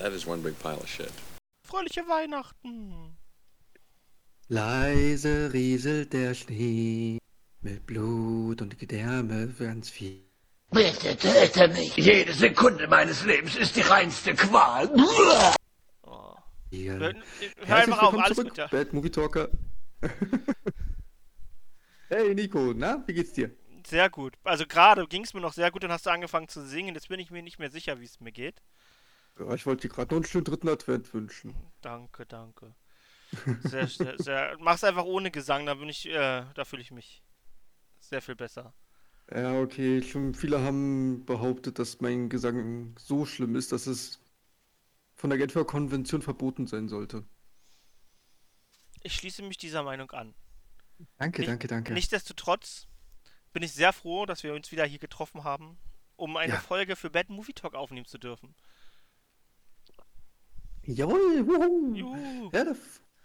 That is one big pile of shit. Fröhliche Weihnachten! Leise rieselt der Schnee, mit Blut und Gedärme ganz viel. Bitte töte mich. Jede Sekunde meines Lebens ist die reinste Qual. Oh. Hier. Hör, einfach auf, alles zurück, gut, ja. Bad Movie Talker. hey Nico, na, wie geht's dir? Sehr gut. Also gerade ging es mir noch sehr gut, dann hast du angefangen zu singen. Jetzt bin ich mir nicht mehr sicher, wie es mir geht. Ja, ich wollte dir gerade noch einen schönen dritten Advent wünschen. Danke, danke. Sehr, sehr, sehr. Mach's einfach ohne Gesang, da bin ich, äh, da fühle ich mich sehr viel besser. Ja, okay, schon viele haben behauptet, dass mein Gesang so schlimm ist, dass es von der Genfer Konvention verboten sein sollte. Ich schließe mich dieser Meinung an. Danke, Nicht- danke, danke. Nichtsdestotrotz bin ich sehr froh, dass wir uns wieder hier getroffen haben, um eine Ja. Folge für Bad Movie Talk aufnehmen zu dürfen. Jawohl, wuhu. Juhu. Ja, da,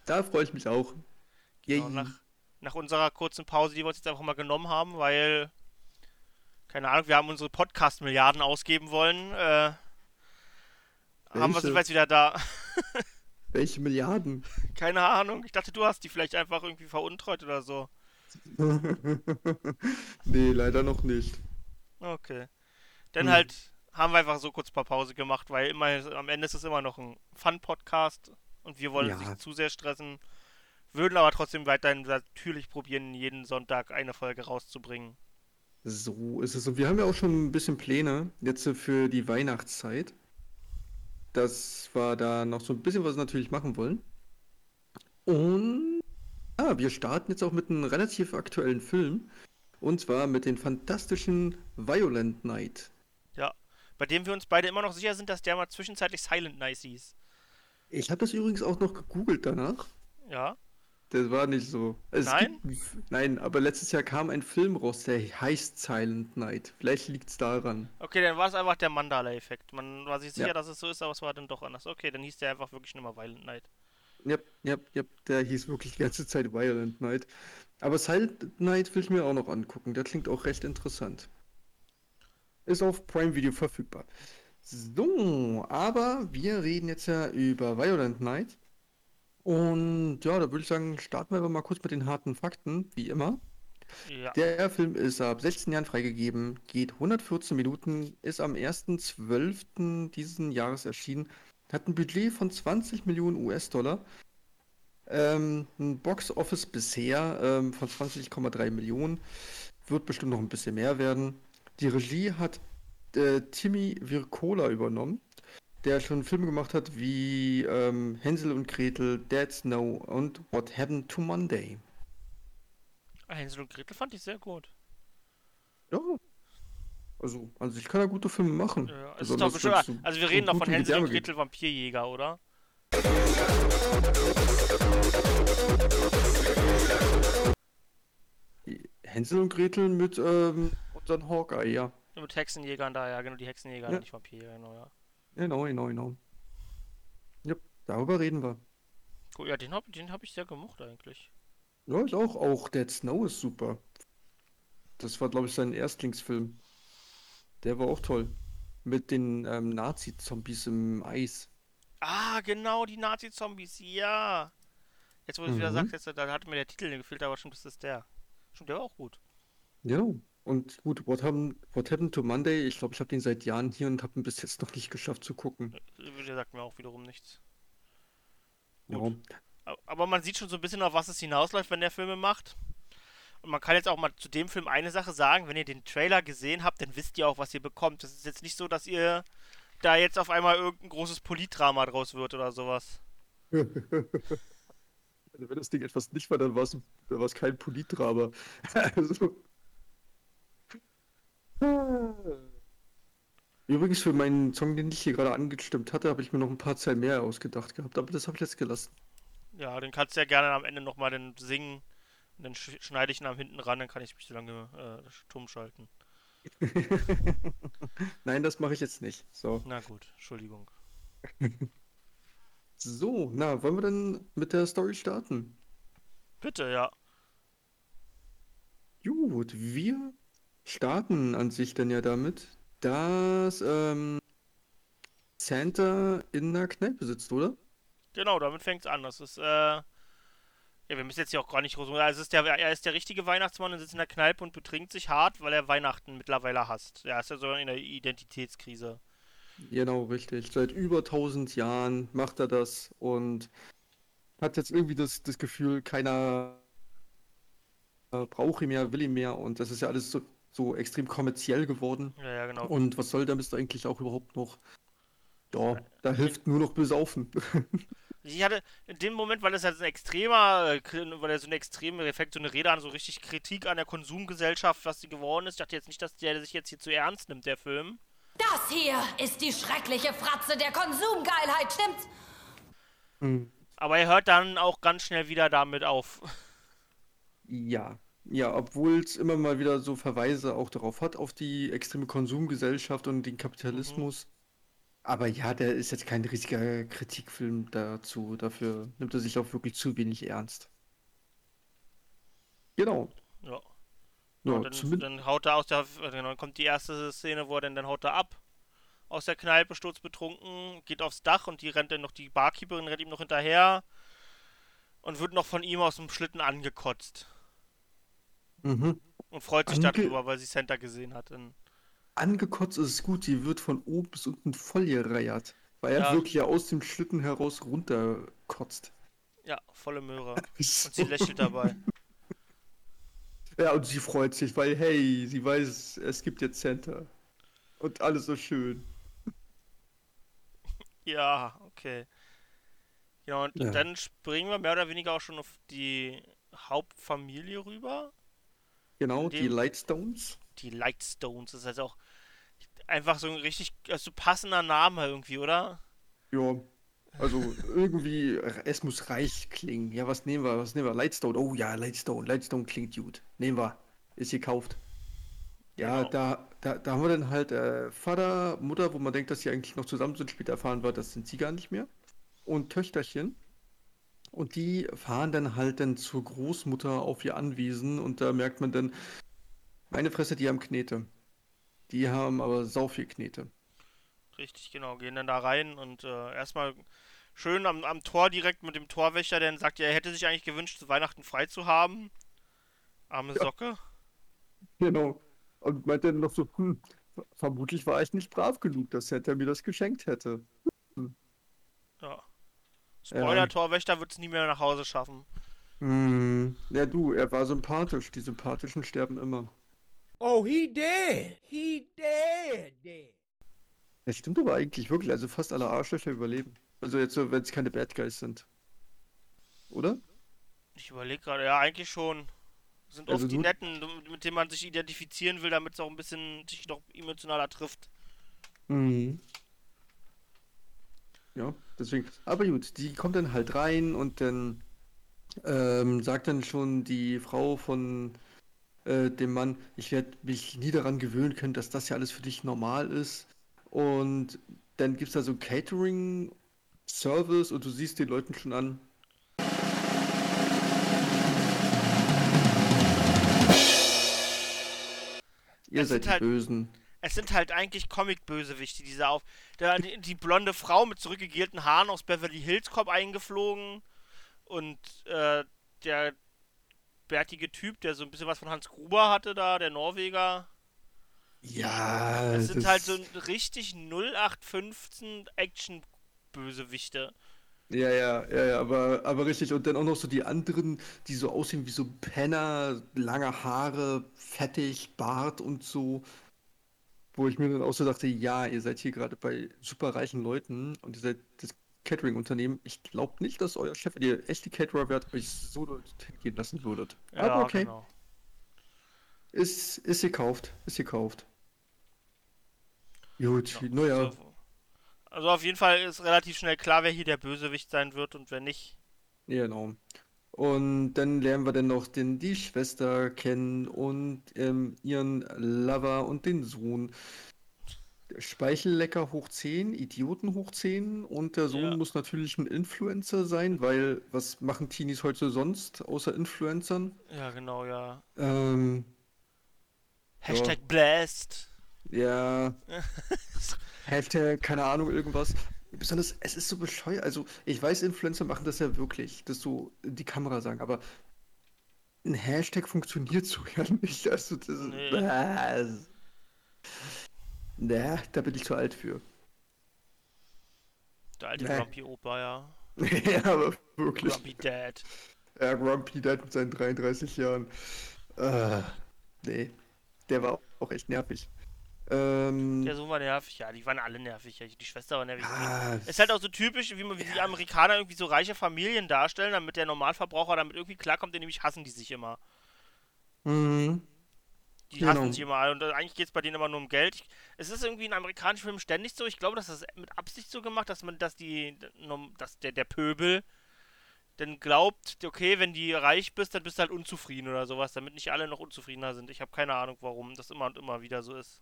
da freue ich mich auch. Genau, nach, nach unserer kurzen Pause, die wir uns jetzt einfach mal genommen haben, weil, keine Ahnung, wir haben unsere Podcast-Milliarden ausgeben wollen, äh, haben wir sind wir jetzt wieder da. Welche Milliarden? keine Ahnung, ich dachte, du hast die vielleicht einfach irgendwie veruntreut oder so. nee, leider noch nicht. Okay. Dann Hm. halt haben wir einfach so kurz ein paar Pause gemacht, weil immer am Ende ist es immer noch ein Fun-Podcast und wir wollen Ja. nicht zu sehr stressen. Würden aber trotzdem weiterhin natürlich probieren, jeden Sonntag eine Folge rauszubringen. So ist es. Und wir haben ja auch schon ein bisschen Pläne jetzt für die Weihnachtszeit. Dass wir da noch so ein bisschen was natürlich machen wollen. Und ja, wir starten jetzt auch mit einem relativ aktuellen Film. Und zwar mit den fantastischen Violent Night. Ja. Bei dem wir uns beide immer noch sicher sind, dass der mal zwischenzeitlich Silent Night hieß. Ich habe das übrigens auch noch gegoogelt danach. Ja. Das war nicht so. Es Nein? Gibt, nein, aber letztes Jahr kam ein Film raus, der heißt Silent Night. Vielleicht liegt es daran. Okay, dann war es einfach der Mandala-Effekt. Man war sich sicher, Ja. dass es so ist, aber es war dann doch anders. Okay, dann hieß der einfach wirklich nur mal Violent Night. Yep, yep, yep, der hieß wirklich die ganze Zeit Violent Night. Aber Silent Night will ich mir auch noch angucken. Der klingt auch recht interessant. Ist auf Prime Video verfügbar. So, aber wir reden jetzt ja über Violent Night. Und ja, da würde ich sagen, starten wir aber mal kurz mit den harten Fakten, wie immer. Ja. Der Film ist ab 16 Jahren freigegeben, geht 114 Minuten, ist am 1.12. diesen Jahres erschienen, hat ein Budget von 20 Millionen US-Dollar, ähm, ein Box-Office bisher ähm, von 20,3 Millionen, wird bestimmt noch ein bisschen mehr werden. Die Regie hat äh, Timmy Virkola übernommen, der schon Filme gemacht hat wie ähm, Hänsel und Gretel, Dead Snow und What Happened to Monday. Hänsel und Gretel fand ich sehr gut. Ja. Also, also ich kann ja gute Filme machen. Ja, es ist doch Besonders bestimmt, wenn's so also wir reden doch von Hänsel und. Gretel Vampirjäger, oder? Hänsel und Gretel mit ähm, unseren Hawkeye, ja. Mit Hexenjägern da, ja, genau, die Hexenjäger, Ja. nicht Vampirjäger, genau, ja. Genau, genau, genau. Ja, darüber reden wir. Cool, ja, den habe den hab ich sehr gemocht eigentlich. Ja, ist auch, auch Dead Snow ist super. Das war, glaube ich, sein Erstlingsfilm. Der war auch toll. Mit den ähm, Nazi-Zombies im Eis. Ah, genau, die Nazi-Zombies, ja. Jetzt, wo du es wieder Mhm. sagst, jetzt, da hat mir der Titel gefehlt, aber stimmt, das ist der. Stimmt, der war auch gut. Ja. Und gut, What Happened, What Happened to Monday? Ich glaube, ich habe den seit Jahren hier und habe ihn bis jetzt noch nicht geschafft zu gucken. Der sagt mir auch wiederum nichts. Ja. Gut. A- Aber man sieht schon so ein bisschen, auf was es hinausläuft, wenn der Filme macht. Und man kann jetzt auch mal zu dem Film eine Sache sagen, wenn ihr den Trailer gesehen habt, dann wisst ihr auch, was ihr bekommt. Das ist jetzt nicht so, dass ihr da jetzt auf einmal irgendein großes Politdrama draus wird oder sowas. Also wenn das Ding etwas nicht war, dann war es dann war es kein Politdrama. also. Übrigens für meinen Song, den ich hier gerade angestimmt hatte, habe ich mir noch ein paar Zeilen mehr ausgedacht gehabt, aber das habe ich jetzt gelassen. Ja, den kannst du ja gerne am Ende nochmal dann singen. Und dann sch schneide ich ihn am hinten ran, dann kann ich mich so lange äh, stumm schalten. Nein, das mache ich jetzt nicht. So. Na gut, Entschuldigung. So, na, wollen wir dann mit der Story starten? Bitte, ja. Gut, wir starten an sich dann ja damit, dass ähm, Santa in einer Kneipe sitzt, oder? Genau, damit fängt's an. Das ist, äh. Ja, wir müssen jetzt hier auch gar nicht groß. Also es ist der, er ist der richtige Weihnachtsmann und sitzt in der Kneipe und betrinkt sich hart, weil er Weihnachten mittlerweile hasst. Er ist ja sogar in der Identitätskrise. Genau, richtig. Seit über 1000 Jahren macht er das und hat jetzt irgendwie das, das Gefühl, keiner äh, braucht ihn mehr, will ihn mehr und das ist ja alles so, so extrem kommerziell geworden. Ja, ja, genau. Und was soll der Mist eigentlich auch überhaupt noch? Ja, da hilft nur noch Besaufen. Ich hatte in dem Moment, weil es halt so ein extremer, äh, weil er so ein extremer Effekt, so eine Rede an, so richtig Kritik an der Konsumgesellschaft, was sie geworden ist. Ich dachte jetzt nicht, dass der sich jetzt hier zu ernst nimmt, der Film. Das hier ist die schreckliche Fratze der Konsumgeilheit, stimmt's? Hm. Aber er hört dann auch ganz schnell wieder damit auf. Ja, ja, obwohl es immer mal wieder so Verweise auch darauf hat, auf die extreme Konsumgesellschaft und den Kapitalismus. Aber ja, der ist jetzt kein riesiger Kritikfilm dazu. Dafür nimmt er sich auch wirklich zu wenig ernst. Genau. Ja. Ja, und dann, zumindest. dann haut er aus der. Genau, dann kommt die erste Szene, wo er dann, dann haut er ab. Aus der Kneipe, sturzbetrunken, geht aufs Dach und die rennt dann noch, die Barkeeperin rennt ihm noch hinterher und wird noch von ihm aus dem Schlitten angekotzt. Mhm. Und freut sich Ange- darüber, weil sie Santa gesehen hat. Angekotzt ist es gut, die wird von oben bis unten voll gereiert. Weil er Ja. wirklich ja aus dem Schlitten heraus runterkotzt. ja, volle Möhre. Und sie lächelt dabei. Ja, und sie freut sich, weil, hey, sie weiß, es gibt jetzt Santa. Und alles so schön. Ja, okay. Ja, und Ja. dann springen wir mehr oder weniger auch schon auf die Hauptfamilie rüber. Genau, die Lightstones. Die Lightstones. Das ist also auch einfach so ein richtig also passender Name irgendwie, oder? Ja, also irgendwie, es muss reich klingen. Ja, was nehmen wir? Was nehmen wir? Lightstone. Oh ja, Lightstone. Lightstone klingt gut. Nehmen wir. Ist gekauft. Ja, Genau. da, da, da haben wir dann halt äh, Vater, Mutter, wo man denkt, dass sie eigentlich noch zusammen sind. Später erfahren wir, das sind sie gar nicht mehr. Und Töchterchen. Und die fahren dann halt dann zur Großmutter auf ihr Anwesen und da merkt man dann, meine Fresse, die haben Knete. Die haben aber sau viel Knete. Richtig, genau. Gehen dann da rein und äh, erstmal schön am, am Tor direkt mit dem Torwächter, der dann sagt, er hätte sich eigentlich gewünscht, zu Weihnachten frei zu haben. Arme Ja. Socke. Genau. Und meint dann noch so, hm, vermutlich war ich nicht brav genug, dass Santa mir das geschenkt hätte. Ja. Spoiler, Torwächter wird es nie mehr nach Hause schaffen. Hm. Ja, du, er war sympathisch. Die Sympathischen sterben immer. Oh, he dead. He dead. Das stimmt aber eigentlich wirklich. Also fast alle Arschlöcher überleben. Also jetzt so, wenn es keine Bad Guys sind. Oder? Ich überlege gerade, ja, eigentlich schon. Sind Also oft die Netten, mit denen man sich identifizieren will, damit es auch ein bisschen sich noch emotionaler trifft. Mhm. Ja, deswegen. Aber gut, die kommt dann halt rein und dann ähm, sagt dann schon die Frau von äh, dem Mann, ich werde mich nie daran gewöhnen können, dass das ja alles für dich normal ist. Und dann gibt es da so Catering-Service und du siehst den Leuten schon an. Ihr Es seid die halt- Bösen. Es sind halt eigentlich Comic-Bösewichte, diese auf. Der, die, die blonde Frau mit zurückgegelten Haaren aus Beverly Hills kommt eingeflogen. Und äh, der bärtige Typ, der so ein bisschen was von Hans Gruber hatte da, der Norweger. Ja, Es sind das- halt so richtig 0815 Action-Bösewichte. Ja, ja, ja, ja, aber, aber richtig. Und dann auch noch so die anderen, die so aussehen wie so Penner, lange Haare, fettig, Bart und so. Wo ich mir dann auch so dachte, ja, ihr seid hier gerade bei superreichen Leuten und ihr seid das Catering-Unternehmen. Ich glaube nicht, dass euer Chef, wenn ihr echte Caterer wärt, euch so hingehen lassen würdet. Ja, aber okay, genau. ist, ist gekauft, ist gekauft. Gut, Ja, naja, Also, also auf jeden Fall ist relativ schnell klar, wer hier der Bösewicht sein wird und wer nicht. Ja, Genau. Und dann lernen wir dann noch den, die Schwester kennen und ähm, ihren Lover und den Sohn. Speichellecker hoch 10, Idioten hoch 10 und der Sohn Ja. muss natürlich ein Influencer sein, weil was machen Teenies heute sonst außer Influencern? Ja, genau, ja. Ähm, Hashtag Blast. ja, Hashtag, keine Ahnung, irgendwas. Besonders, es ist so bescheuert. Also, ich weiß, Influencer machen das ja wirklich, dass so die Kamera sagen, aber ein Hashtag funktioniert so ja nicht. Also, das ist. Nee. Äh, nee, da bin ich zu alt für. Der alte Nee. Grumpy Opa, ja. ja, aber wirklich. Grumpy Dad. Ja, Grumpy Dad mit seinen 33 Jahren. Äh, nee, der war auch echt nervig. Ähm, Der Sohn war nervig, ja, die waren alle nervig. Ja. Die Schwester war nervig. ah, Ist halt auch so typisch, wie man wie die Amerikaner irgendwie so reiche Familien darstellen, damit der Normalverbraucher damit irgendwie klarkommt, denn nämlich hassen die sich immer. mhm. Die Genau. hassen sich immer und äh, eigentlich geht es bei denen immer nur um Geld. Ich, es ist irgendwie in amerikanischen Filmen ständig so. Ich glaube, dass das mit Absicht so gemacht, dass man, dass die, dass der, der Pöbel dann glaubt, okay, wenn die reich bist, dann bist du halt unzufrieden oder sowas, damit nicht alle noch unzufriedener sind. Ich habe keine Ahnung, warum das immer und immer wieder so ist.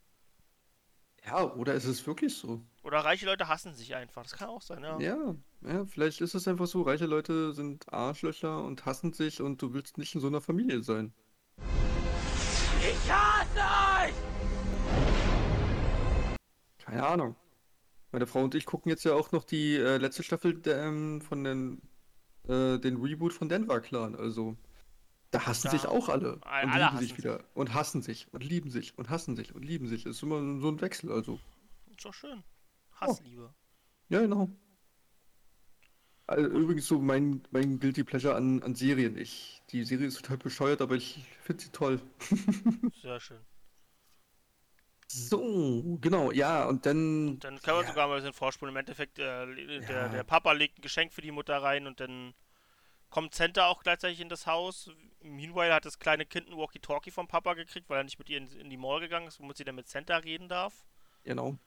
Ja, oder ist es wirklich so? Oder reiche Leute hassen sich einfach. Das kann auch sein, ja. Ja, ja, vielleicht ist es einfach so, reiche Leute sind Arschlöcher und hassen sich und du willst nicht in so einer Familie sein. Ich hasse euch! Keine Ahnung. Meine Frau und ich gucken jetzt ja auch noch die äh, letzte Staffel der, ähm, von den, äh, den Reboot von Denver Clan. Also, da hassen Ja. sich auch alle Alle und hassen lieben sich sich. wieder. Und hassen sich und lieben sich und hassen sich und lieben sich. Das ist immer so ein Wechsel, also. Ist doch schön. Hassliebe. Ja, genau. Also, übrigens so mein, mein Guilty Pleasure an, an Serien. Ich, die Serie ist total bescheuert, aber ich finde sie toll. Sehr schön. So, genau, ja, und dann. Dann kann man ja, sogar mal ein bisschen vorspulen. Im Endeffekt, äh, der, Ja. der Papa legt ein Geschenk für die Mutter rein und dann kommt Santa auch gleichzeitig in das Haus. Meanwhile hat das kleine Kind ein Walkie-Talkie vom Papa gekriegt, weil er nicht mit ihr in, in die Mall gegangen ist, womit sie dann mit Santa reden darf. Genau.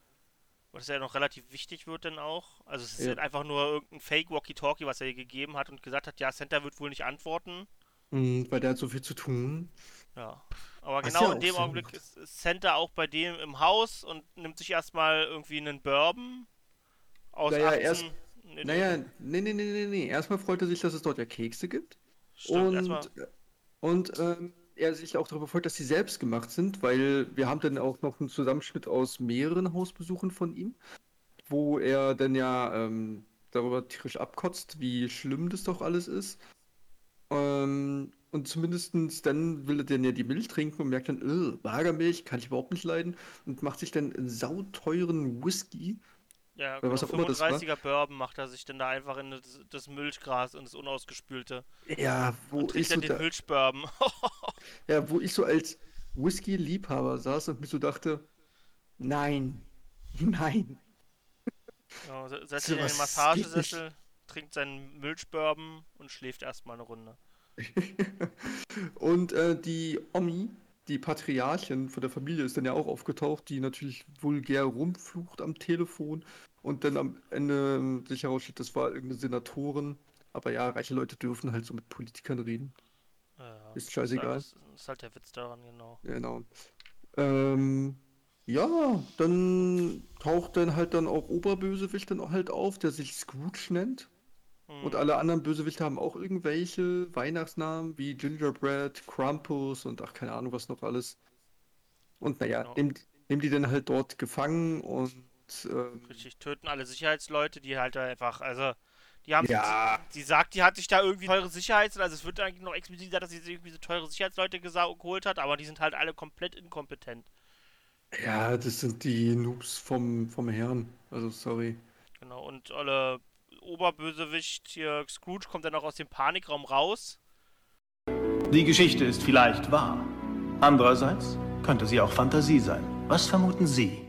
Was ja noch relativ wichtig wird dann auch. Also es ist Ja. halt einfach nur irgendein Fake-Walkie-Talkie, was er ihr gegeben hat und gesagt hat, ja, Santa wird wohl nicht antworten. Mhm, weil der hat so viel zu tun. Ja. Aber Was genau ja in dem Augenblick ist, ist Santa auch bei dem im Haus und nimmt sich erstmal irgendwie einen Bourbon aus Naja, 18... erst- Nee, Naja, nee, nee, nee, nee, nee. Erstmal freut er sich, dass es dort ja Kekse gibt. Stimmt, und erstmal. und ähm, er sich auch darüber freut, dass sie selbst gemacht sind, weil wir haben dann auch noch einen Zusammenschnitt aus mehreren Hausbesuchen von ihm, wo er dann ja ähm, darüber tierisch abkotzt, wie schlimm das doch alles ist. Ähm, und zumindestens dann will er dann ja die Milch trinken und merkt dann, äh, Magermilch kann ich überhaupt nicht leiden und macht sich dann einen sauteuren Whisky. Ja, Oder was genau, auch immer das war. 35er Bourbon macht er sich dann da einfach in das, das Milchgras und das Unausgespülte. Ja, wo Und ich dann so den da, Milchbourbon. ja, wo ich so als Whisky-Liebhaber saß und mir so dachte, nein, nein. se- setzt sich in den Massagesessel, trinkt seinen Milchbourbon und schläft erstmal eine Runde. Und äh, die Omi, die Patriarchin von der Familie, ist dann ja auch aufgetaucht, die natürlich vulgär rumflucht am Telefon und dann am Ende sich herausstellt, das war irgendeine Senatorin. Aber ja, reiche Leute dürfen halt so mit Politikern reden. Ja, Ist scheißegal. Das ist halt der Witz daran, genau. Genau. Ähm, ja, dann taucht dann halt dann auch Oberbösewicht dann halt auf, der sich Scrooge nennt. Und alle anderen Bösewichte haben auch irgendwelche Weihnachtsnamen wie Gingerbread, Krampus und ach, keine Ahnung was noch alles. Und naja, Genau. nehmen, nehmen die dann halt dort gefangen und ähm, Richtig, töten alle Sicherheitsleute, die halt einfach, also, die haben, Ja. sie sagt, die hat sich da irgendwie teure Sicherheits, also es wird eigentlich noch explizit gesagt, dass sie sich irgendwie so teure Sicherheitsleute geholt hat, aber die sind halt alle komplett inkompetent. ja, das sind die Noobs vom, vom Herrn. Also sorry. Genau, und alle Oberbösewicht hier, Scrooge, kommt dann auch aus dem Panikraum raus. Die Geschichte ist vielleicht wahr. Andererseits könnte sie auch Fantasie sein. Was vermuten Sie?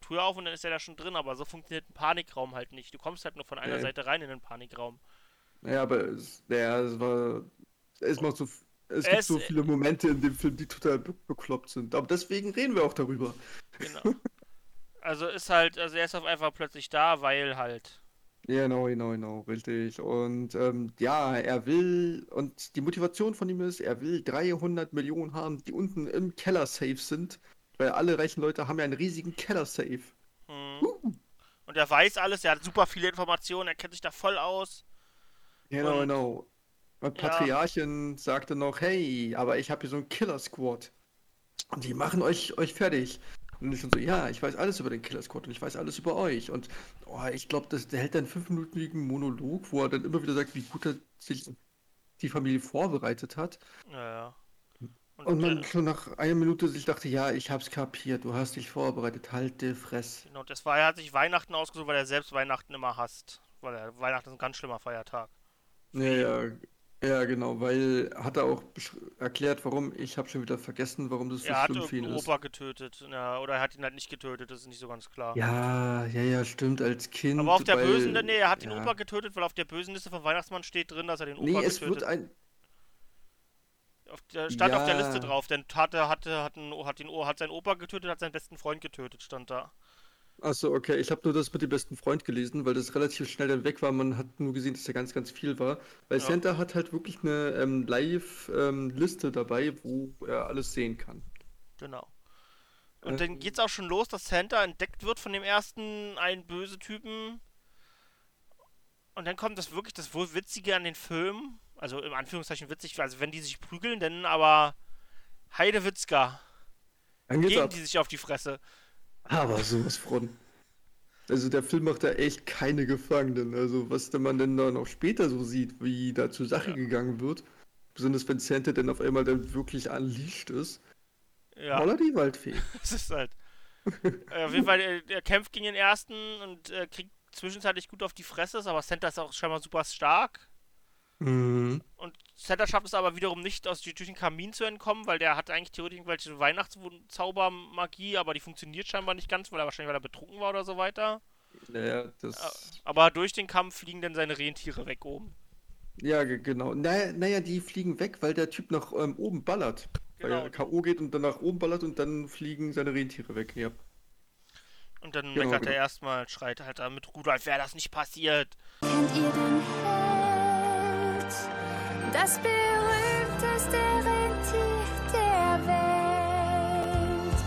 Tür auf und dann ist er da schon drin, aber so funktioniert ein Panikraum halt nicht. Du kommst halt nur von einer Nee. Seite rein in den Panikraum. Naja, aber es, naja, es war. Es macht so. Es gibt Es- so viele Momente in dem Film, die total be bekloppt sind. Aber deswegen reden wir auch darüber. Genau. also ist halt, also er ist auf einfach plötzlich da, weil halt. Ja, genau, genau, genau, richtig. Und ähm, ja, er will, und die Motivation von ihm ist, er will 300 Millionen haben, die unten im Keller-Safe sind, weil alle reichen Leute haben ja einen riesigen Keller-Safe. Hm. Und er weiß alles, er hat super viele Informationen, er kennt sich da voll aus. Genau, Und- genau. Und Ja. Patriarchin sagte noch, hey, aber ich habe hier so einen Killer-Squad. Und die machen euch, euch fertig. Und Und ich schon so, ja, ich weiß alles über den Killer Squad und ich weiß alles über euch. Und oh, ich glaube, der hält dann einen fünfminütigen Monolog, wo er dann immer wieder sagt, wie gut er sich die Familie vorbereitet hat. Ja, ja. Und man äh, schon nach einer Minute sich dachte, ja, ich hab's kapiert, du hast dich vorbereitet, halt die Fresse. Genau, das war, er hat sich Weihnachten ausgesucht, weil er selbst Weihnachten immer hasst. Weil er, Weihnachten ist ein ganz schlimmer Feiertag. Ja, ja, ja, genau, weil hat er auch erklärt, warum. Ich habe schon wieder vergessen, warum das so er hat schlimm für ihn ist. Opa getötet. Ja, oder er hat ihn halt nicht getötet, das ist nicht so ganz klar. Ja, ja, ja, stimmt, als Kind. Aber auf der weil, bösen, nee, er hat den ja. Opa getötet, weil auf der bösen Liste vom Weihnachtsmann steht drin, dass er den Opa Nee, es getötet wird ein. Auf der, stand auf der Ja. Liste drauf, denn hatte, hatte, hat, ein, hat, den, O- hat seinen Opa getötet, hat seinen besten Freund getötet, stand da. Achso, okay, ich habe nur das mit dem besten Freund gelesen, weil das relativ schnell dann weg war. Man hat nur gesehen, dass da ganz, ganz viel war. Weil Ja. Santa hat halt wirklich eine ähm, Live-Liste dabei, wo er alles sehen kann. Genau. Und Ähm. dann geht's auch schon los, dass Santa entdeckt wird von dem ersten einen böse Typen. Und dann kommt das wirklich das wohl Witzige an den Film. Also im Anführungszeichen witzig, also wenn die sich prügeln, denn aber Heidewitzka Dann geht's geben ab. die sich auf die Fresse. Aber sowas von. Also der Film macht da echt keine Gefangenen. Also was denn man denn da noch später so sieht, wie da zur Sache gegangen wird. Besonders wenn Santa dann auf einmal dann wirklich unleashed ist. Ja. Holla die Waldfee. Das ist halt. äh, auf jeden Fall, er, er kämpft gegen den ersten und äh, kriegt zwischenzeitlich gut auf die Fresse, aber Santa ist auch scheinbar super stark. Mhm. Und Santa schafft es aber wiederum nicht, aus durch den Kamin zu entkommen, weil der hat eigentlich theoretisch irgendwelche Weihnachtszaubermagie, aber die funktioniert scheinbar nicht ganz, weil er wahrscheinlich weil er betrunken war oder so weiter. Naja, das. Aber durch den Kampf fliegen dann seine Rentiere weg oben. Ja, ge- genau. Naja, naja, die fliegen weg, weil der Typ nach ähm, oben ballert. Weil Genau. er K.O. geht und dann nach oben ballert und dann fliegen seine Rentiere weg. Ja. Und dann Genau, meckert genau. er erstmal, schreit halt da mit Rudolf, wäre das nicht passiert. Kennt ihr den Held? Das berühmteste Rentier der Welt.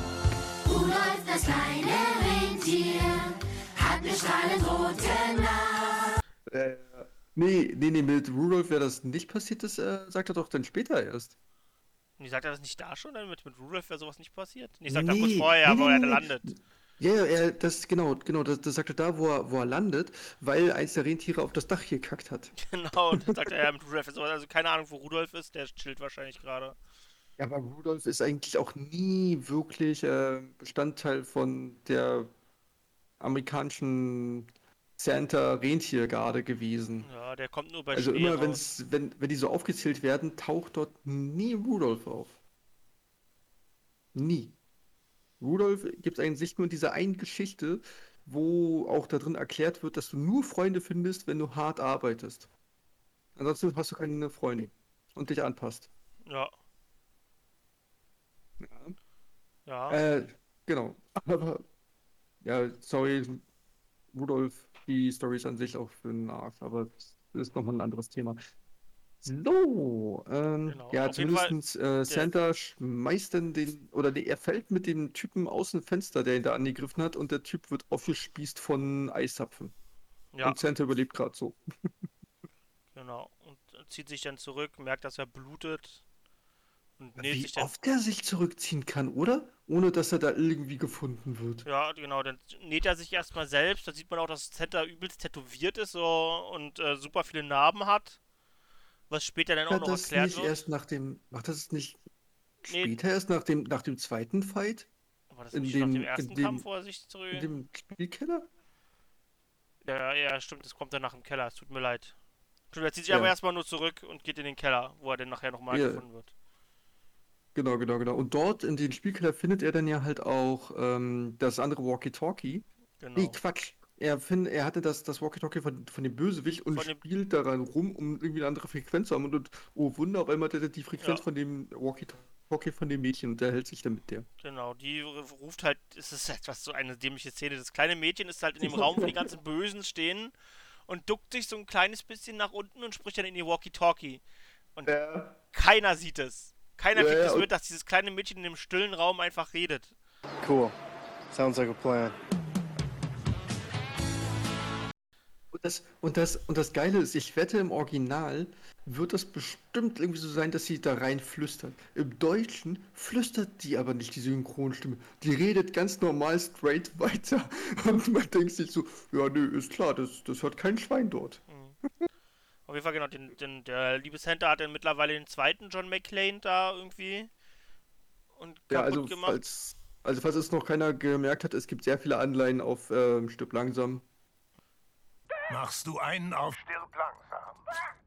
Rudolf, das kleine Rentier, hat eine strahlend rote Nase. Äh, nee, nee, nee, mit Rudolf wäre das nicht passiert, das äh, sagt er doch dann später erst. Und die sagt er das nicht da schon, dann mit, mit Rudolf wäre sowas nicht passiert? Nee, sagt er kurz Nee, vorher, nee, wo nee, er nee, nee. Ja, ja, er, das, genau, genau, das, das sagt er da, wo er, wo er landet, weil eins der Rentiere auf das Dach gekackt hat. Genau, dann sagt er ja mit Rudolf. Also keine Ahnung, wo Rudolf ist, der chillt wahrscheinlich gerade. Ja, aber Rudolf ist eigentlich auch nie wirklich äh, Bestandteil von der amerikanischen Santa-Rentiergarde gewesen. Ja, der kommt nur bei Also Schnee immer, raus. wenn's, wenn, wenn die so aufgezählt werden, taucht dort nie Rudolf auf. Nie. Rudolf gibt es eigentlich nur in dieser einen Geschichte, wo auch darin erklärt wird, dass du nur Freunde findest, wenn du hart arbeitest. Ansonsten hast du keine Freunde und dich anpasst. Ja, Ja. ja. Äh, genau. Aber, ja, sorry, Rudolf, die Story ist an sich auch für den Arsch, aber das ist nochmal ein anderes Thema. So, ähm, Genau, ja, auf zumindest äh, Santa schmeißt dann den, oder nee, er fällt mit dem Typen aus dem Fenster, der ihn da angegriffen hat, und der Typ wird aufgespießt von Eiszapfen. ja, Und Santa überlebt gerade so. genau. Und zieht sich dann zurück, merkt, dass er blutet. Und näht Wie sich dann. oft er sich zurückziehen kann, oder? Ohne dass er da irgendwie gefunden wird. Ja, genau, dann näht er sich erstmal selbst. Da sieht man auch, dass Santa übelst tätowiert ist so und äh, super viele Narben hat. Was später dann auch Hat noch das erklärt nicht wird. erst nach dem, macht das nicht Nee. später erst nach dem, nach dem zweiten Fight? War das in nicht nach dem- dem in ersten dem- Kampf, wo er sich zurück. In dem Spielkeller? Ja, ja, stimmt, das kommt dann nach dem Keller. Es tut mir leid. Stimmt, er zieht sich Ja. aber erstmal nur zurück und geht in den Keller, wo er dann nachher nochmal Ja. gefunden wird. Genau, genau, genau. Und dort in den Spielkeller findet er dann ja halt auch ähm, das andere Walkie-Talkie. Genau. Nee, Quatsch. Er, find, er hatte das, das Walkie-Talkie von, von dem Bösewicht und Von dem- spielt daran rum, um irgendwie eine andere Frequenz zu haben. Und, und oh Wunder, auf einmal hat er die Frequenz Ja. von dem Walkie-Talkie von dem Mädchen und der hält sich dann mit der. Genau, die ruft halt, es ist etwas so eine dämliche Szene. Das kleine Mädchen ist halt in dem Raum, wo die ganzen Bösen stehen und duckt sich so ein kleines bisschen nach unten und spricht dann in die Walkie-Talkie. Und Ja. keiner sieht es. Keiner kriegt ja, es mit, dass dieses kleine Mädchen in dem stillen Raum einfach redet. Cool. Sounds like a plan. Das, und, das, und das Geile ist, ich wette, im Original wird das bestimmt irgendwie so sein, dass sie da rein flüstert. Im Deutschen flüstert die aber nicht, die Synchronstimme. Die redet ganz normal straight weiter. Und man denkt sich so, ja, nö, ist klar, das, das hört kein Schwein dort. Auf jeden Fall, genau, den, den, der liebe Santa hat dann mittlerweile den zweiten John McClane da irgendwie und Ja, kaputt also gemacht. falls, also falls es noch keiner gemerkt hat, es gibt sehr viele Anleihen auf ähm, Stirb langsam. Machst du einen auf Stirb langsam.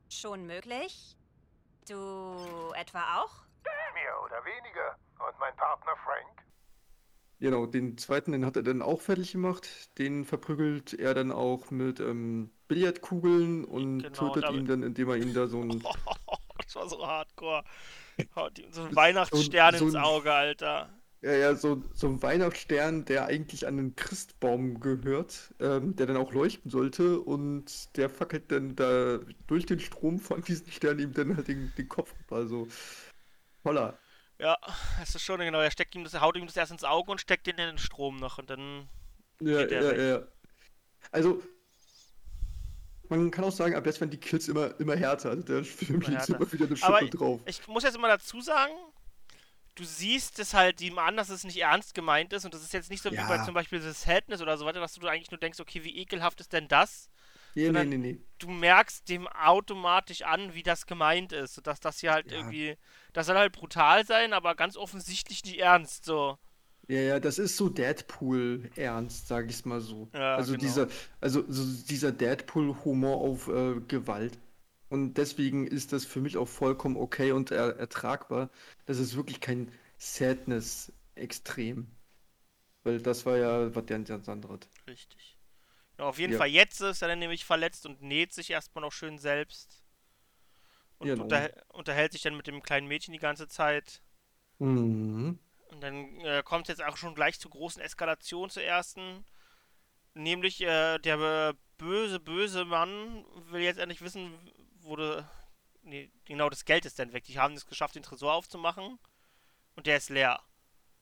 Schon möglich? Du etwa auch? Mehr oder weniger. Und mein Partner Frank? Genau, den zweiten, den hat er dann auch fertig gemacht. Den verprügelt er dann auch mit ähm, Billardkugeln und Genau, tötet damit- ihn dann, indem er ihm da so ein. das war so hardcore. Haut ihm so ein Weihnachtsstern so ins Auge, Alter. Ja, ja, so, so ein Weihnachtsstern, der eigentlich an den Christbaum gehört, ähm, der dann auch leuchten sollte und der fackelt dann da durch den Strom von diesem Stern ihm dann halt den, den Kopf ab. Also, holla. Ja, das ist schon genau. Er steckt ihm das, haut ihm das erst ins Auge und steckt ihn in den Strom noch und dann. Ja, ja, weg. ja. Also, man kann auch sagen, ab jetzt werden die Kills immer, immer härter. Also, der Film Immer liegt härter. immer wieder eine Schippe drauf. Ich muss jetzt immer dazu sagen, du siehst es halt ihm an, dass es nicht ernst gemeint ist und das ist jetzt nicht so wie Ja. bei zum Beispiel The Sadness oder so weiter, dass du eigentlich nur denkst, okay, wie ekelhaft ist denn das? Nee, nee, sondern- nee, nee. Du merkst dem automatisch an, wie das gemeint ist, sodass das hier halt Ja. irgendwie, das soll halt brutal sein, aber ganz offensichtlich nicht ernst, so. Ja, ja, das ist so Deadpool-ernst, sag ich's mal so. Ja, also genau. dieser, also so dieser Deadpool-Humor auf äh, Gewalt. Und deswegen ist das für mich auch vollkommen okay und er ertragbar. Das ist wirklich kein Sadness-Extrem. Weil das war ja was ganz, ganz anderes. Richtig. Ja, auf jeden Ja. Fall jetzt ist er dann nämlich verletzt und näht sich erstmal noch schön selbst. Und Genau. unterhält, unterhält sich dann mit dem kleinen Mädchen die ganze Zeit. Mhm. Und dann äh, kommt es jetzt auch schon gleich zur großen Eskalation zur ersten. Nämlich äh, der äh, böse, böse Mann will jetzt endlich wissen, wo de, nee, genau das Geld ist dann weg. Die haben es geschafft, den Tresor aufzumachen. Und der ist leer.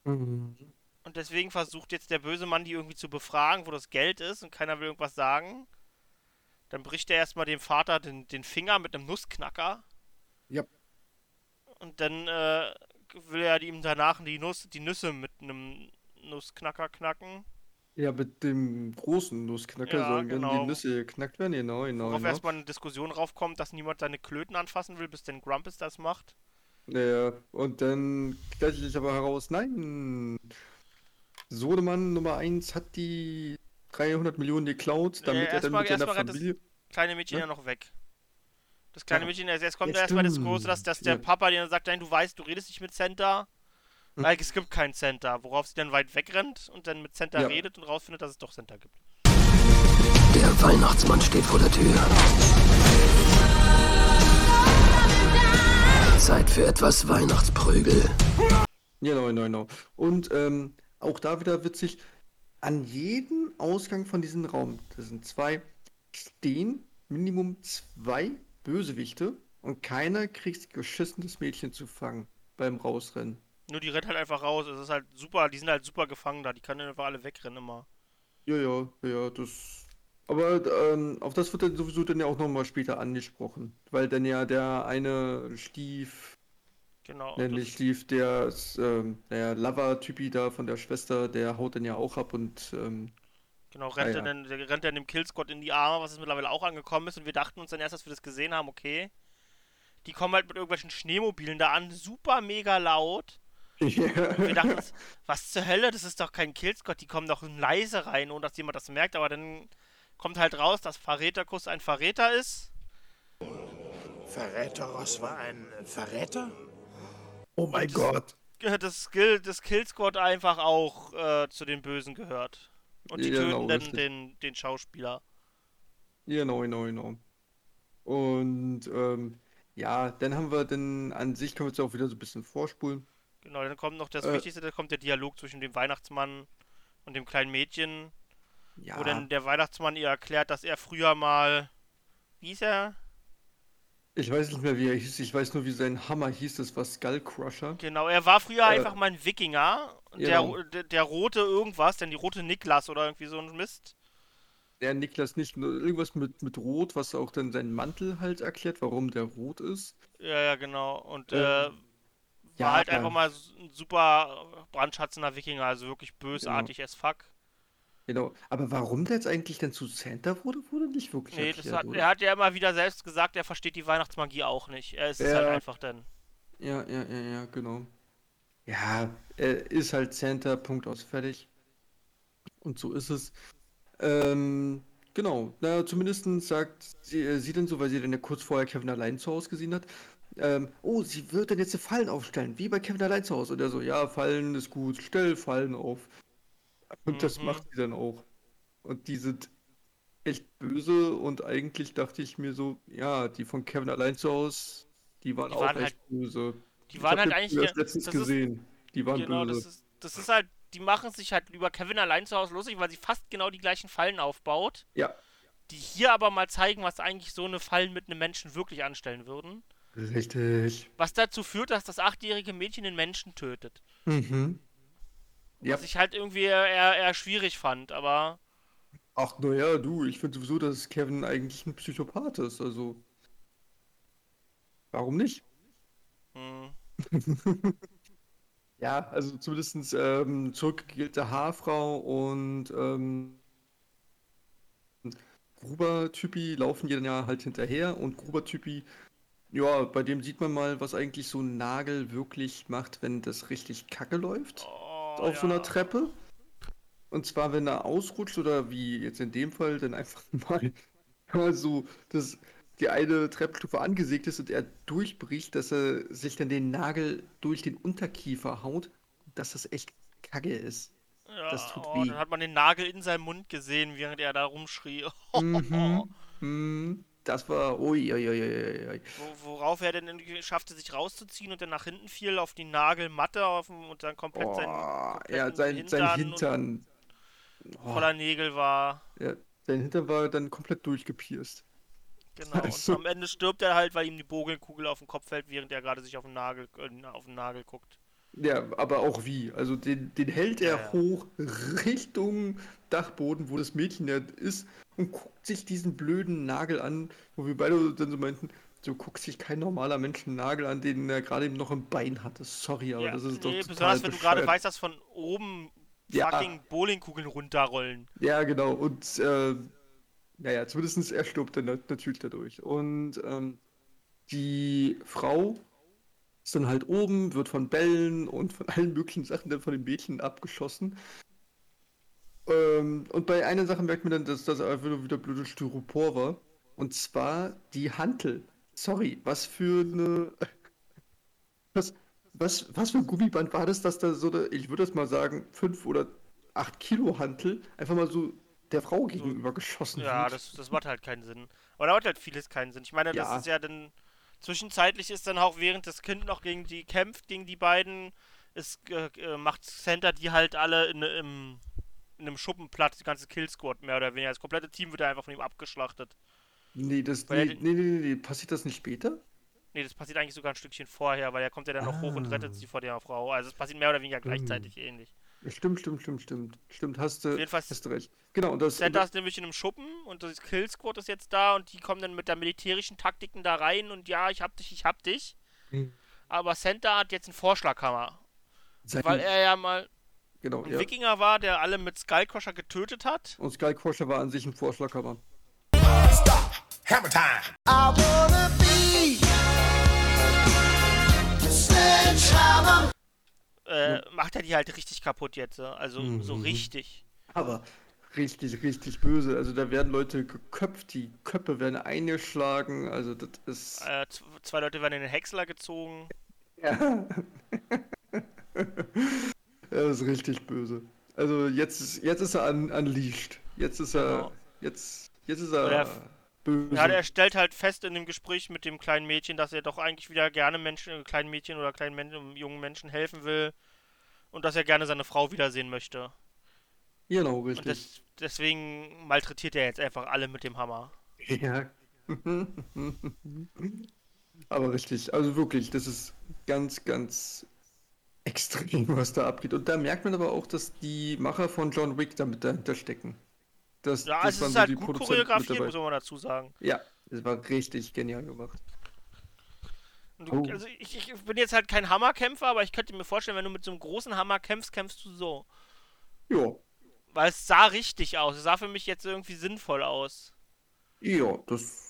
Mhm. Und deswegen versucht jetzt der böse Mann, die irgendwie zu befragen, wo das Geld ist. Und keiner will irgendwas sagen. Dann bricht er erstmal dem Vater den, den Finger mit einem Nussknacker. Ja. Und dann äh, will er ihm danach die, Nuss, die Nüsse mit einem Nussknacker knacken. Ja, mit dem großen Nussknacker Ja, sollen dann genau. die Nüsse geknackt werden. Genau, genau, Worauf genau. erstmal eine Diskussion raufkommt, dass niemand seine Klöten anfassen will, bis denn Grumpus das macht. Ja, und dann stellt sich aber heraus, nein, Sodemann Nummer 1 hat die 300 Millionen geklaut, damit er dann erstmal- mit seiner rennt das- Familie... Kleine Mädchen Ne? ja noch weg. Das kleine Ja. Mädchen, also jetzt kommt Ja, erstmal das. Große, dass, dass der Ja. Papa dir sagt, nein, du weißt, du redest nicht mit Santa. Weil es gibt keinen Santa. Worauf sie dann weit wegrennt und dann mit Santa Ja. redet und rausfindet, dass es doch Santa gibt. Der Weihnachtsmann steht vor der Tür. Zeit für etwas Weihnachtsprügel. Genau, genau, genau. Und ähm, auch da wieder witzig, an jedem Ausgang von diesem Raum, das sind zwei, stehen Minimum zwei Bösewichte und keiner kriegt geschissen, das Mädchen zu fangen beim Rausrennen. Nur die rennt halt einfach raus. Es ist halt super, die sind halt super gefangen da. Die können einfach alle wegrennen immer. Ja, ja, ja, das. Aber ähm, auf das wird dann sowieso dann ja auch nochmal später angesprochen. Weil dann ja der eine Stief, Genau. nämlich Stief, der ähm, der Lover-Typi da von der Schwester, der haut dann ja auch ab und ähm, Genau, rennt, Ah, ja. dann, der rennt dann dem Killscott in die Arme, was jetzt mittlerweile auch angekommen ist. Und wir dachten uns dann erst, als wir das gesehen haben, okay. Die kommen halt mit irgendwelchen Schneemobilen da an, super mega laut. Und wir dachten uns, was zur Hölle, das ist doch kein Killscott, die kommen doch leise rein, ohne dass jemand das merkt. Aber dann kommt halt raus, dass Verräterkuss ein Verräter ist. Verräteros war ein Verräter? Oh mein Gott. Äh, Das, Skill, das Killsquad einfach auch äh, zu den Bösen gehört. Und die Genau, töten dann richtig. den, den Schauspieler. Genau, genau, genau. Und ähm, ja, dann haben wir dann an sich können wir jetzt auch wieder so ein bisschen vorspulen. Genau, dann kommt noch das Äh. Wichtigste, da kommt der Dialog zwischen dem Weihnachtsmann und dem kleinen Mädchen, Ja, wo dann der Weihnachtsmann ihr erklärt, dass er früher mal. Wie hieß er? ich weiß nicht mehr, wie er hieß. Ich weiß nur, wie sein Hammer hieß. Das war Skull Crusher. Genau, er war früher Äh, einfach mal ein Wikinger. Und genau. der, der, der rote irgendwas, denn die rote Niklas oder irgendwie so ein Mist. Ja, Niklas nicht nur irgendwas mit, mit Rot, was auch dann seinen Mantel halt erklärt, warum der rot ist. Ja, ja, genau. Und Ähm, äh, war ja, halt ja. einfach mal ein super brandschatzender Wikinger, also wirklich bösartig as fuck. Genau. Aber warum der jetzt eigentlich denn zu Santa wurde, wurde nicht wirklich Nee, erklärt, hat, er hat ja immer wieder selbst gesagt, er versteht die Weihnachtsmagie auch nicht. Er ist halt Ja. einfach dann. Ja, ja, ja, ja, genau. Ja, er ist halt Santa, Punkt aus, fertig. Und so ist es. Ähm, genau. Na, zumindest sagt sie, äh, sie dann so, weil sie dann ja kurz vorher Kevin allein zu Hause gesehen hat. Ähm, oh, sie wird dann jetzt Fallen aufstellen, wie bei Kevin allein zu Hause. Und er so, ja, Fallen ist gut, stell Fallen auf. Und das Mhm. macht sie dann auch. Und die sind echt böse und eigentlich dachte ich mir so, ja, die von Kevin allein zu Hause, die waren Die auch waren echt böse. Die waren halt eigentlich. Ge- letztens das ist- gesehen. Die waren Genau, böse. das ist, das ist halt, die machen sich halt über Kevin allein zu Hause lustig, weil sie fast genau die gleichen Fallen aufbaut, Ja, die hier aber mal zeigen, was eigentlich so eine Fallen mit einem Menschen wirklich anstellen würden. Richtig. Was dazu führt, dass das achtjährige Mädchen den Menschen tötet. Mhm. Ja. Was ich halt irgendwie eher, eher schwierig fand, aber Ach, naja, du, ich finde sowieso, dass Kevin eigentlich ein Psychopath ist, also. Warum nicht? hm, Ja, also zumindest ähm, zurückgegelte Haarfrau und ähm, Gruber-Typi laufen ihr dann ja halt hinterher und Gruber-Typi, ja, bei dem sieht man mal, was eigentlich so ein Nagel wirklich macht, wenn das richtig kacke läuft. oh, auf so ja. einer Treppe. Und zwar, wenn er ausrutscht oder wie jetzt in dem Fall, dann einfach mal, so das, die eine Treppenstufe angesägt ist und er durchbricht, dass er sich dann den Nagel durch den Unterkiefer haut, dass das echt kacke ist. Ja, das tut oh, weh. dann hat man den Nagel in seinem Mund gesehen, während er da rumschrie. Mhm. Mhm. Das war, ui, ui, ui, ui, ui. Wo, worauf er irgendwie schaffte, sich rauszuziehen und dann nach hinten fiel auf die Nagelmatte auf dem, und dann komplett sein, Oh, kompletten ja, sein, sein Hintern. Oh, voller Nägel war. ja, sein Hintern war dann komplett durchgepierst. Genau. Also- Und am Ende stirbt er halt, weil ihm die Bogelkugel auf den Kopf fällt, während er gerade sich auf den Nagel, äh, auf den Nagel guckt. Ja, aber auch wie. Also den, den hält er Ja, ja. hoch Richtung Dachboden, wo das Mädchen ja ist, und guckt sich diesen blöden Nagel an, wo wir beide dann so meinten, so guckt sich kein normaler Mensch einen Nagel an, den er gerade eben noch im Bein hatte. Sorry, aber ja, das ist doch nee, total besonders wenn du gerade weißt, dass von oben Ja. fucking Bowlingkugeln runterrollen. Ja, genau. Und äh, naja, zumindest er stirbt dann nat- natürlich dadurch. Und ähm, die Frau ist dann halt oben, wird von Bällen und von allen möglichen Sachen dann von den Mädchen abgeschossen. Ähm, und bei einer Sache merkt man dann, dass das einfach nur wieder blödes Styropor war. Und zwar die Hantel. Sorry, was für eine. Was, was, was für ein Gummiband war das, dass da so eine, ich würde das mal sagen, 5 oder 8 Kilo Hantel einfach mal so der Frau gegenüber geschossen Ja, wird? das, das macht halt keinen Sinn. Aber da macht halt vieles keinen Sinn. Ich meine, Ja. das ist ja dann. Zwischenzeitlich ist dann auch, während das Kind noch gegen die kämpft, gegen die beiden, ist, äh, äh, macht Center die halt alle in, im, in einem Schuppen platt, die ganze Killsquad mehr oder weniger. Das komplette Team wird einfach von ihm abgeschlachtet. Nee, das, nee, er- nee, nee, nee, passiert das nicht später? Nee, das passiert eigentlich sogar ein Stückchen vorher, weil er kommt ja dann noch hoch und rettet Ah. sie vor der Frau. Also es passiert mehr oder weniger gleichzeitig ähnlich. Stimmt, stimmt, stimmt, stimmt. Stimmt, hast du, Jedenfalls- hast du recht. Genau, und das, Center ist nämlich in einem Schuppen und das Killsquad ist jetzt da und die kommen dann mit der militärischen Taktiken da rein und ja, ich hab dich, ich hab dich. Hm. Aber Center hat jetzt einen Vorschlaghammer. Weil er ja mal genau, ein ja. Wikinger war, der alle mit Skullcrusher getötet hat. Und Skycrusher war an sich ein Vorschlaghammer. Hammer time. I wanna be Sledgehammer. Äh, macht er die halt richtig kaputt jetzt. äh, Also so Mhm. richtig. Aber richtig, richtig böse. Also da werden Leute geköpft, die Köpfe werden eingeschlagen. Also das ist. Äh, zwei Leute werden in den Häcksler gezogen. Ja. das ist richtig böse. Also jetzt ist, jetzt ist er un unleashed. Jetzt ist er. Genau. Jetzt, jetzt ist er Oder- böse. Ja, er stellt halt fest in dem Gespräch mit dem kleinen Mädchen, dass er doch eigentlich wieder gerne Menschen, äh, kleinen Mädchen oder kleinen Men jungen Menschen helfen will und dass er gerne seine Frau wiedersehen möchte. genau, richtig. des, deswegen malträtiert er jetzt einfach alle mit dem Hammer. Ja. Aber richtig, also wirklich, das ist ganz, ganz extrem, was da abgeht. Und da merkt man aber auch, dass die Macher von John Wick damit dahinter stecken. Das, Ja, das es ist so halt die gut Produzenten choreografiert, muss man dazu sagen. Ja, es war richtig genial gemacht. Du, Oh. Also ich, ich bin jetzt halt kein Hammerkämpfer, aber ich könnte mir vorstellen, wenn du mit so einem großen Hammer kämpfst, kämpfst du so. Ja, Weil es sah richtig aus. Es sah für mich jetzt irgendwie sinnvoll aus. ja, das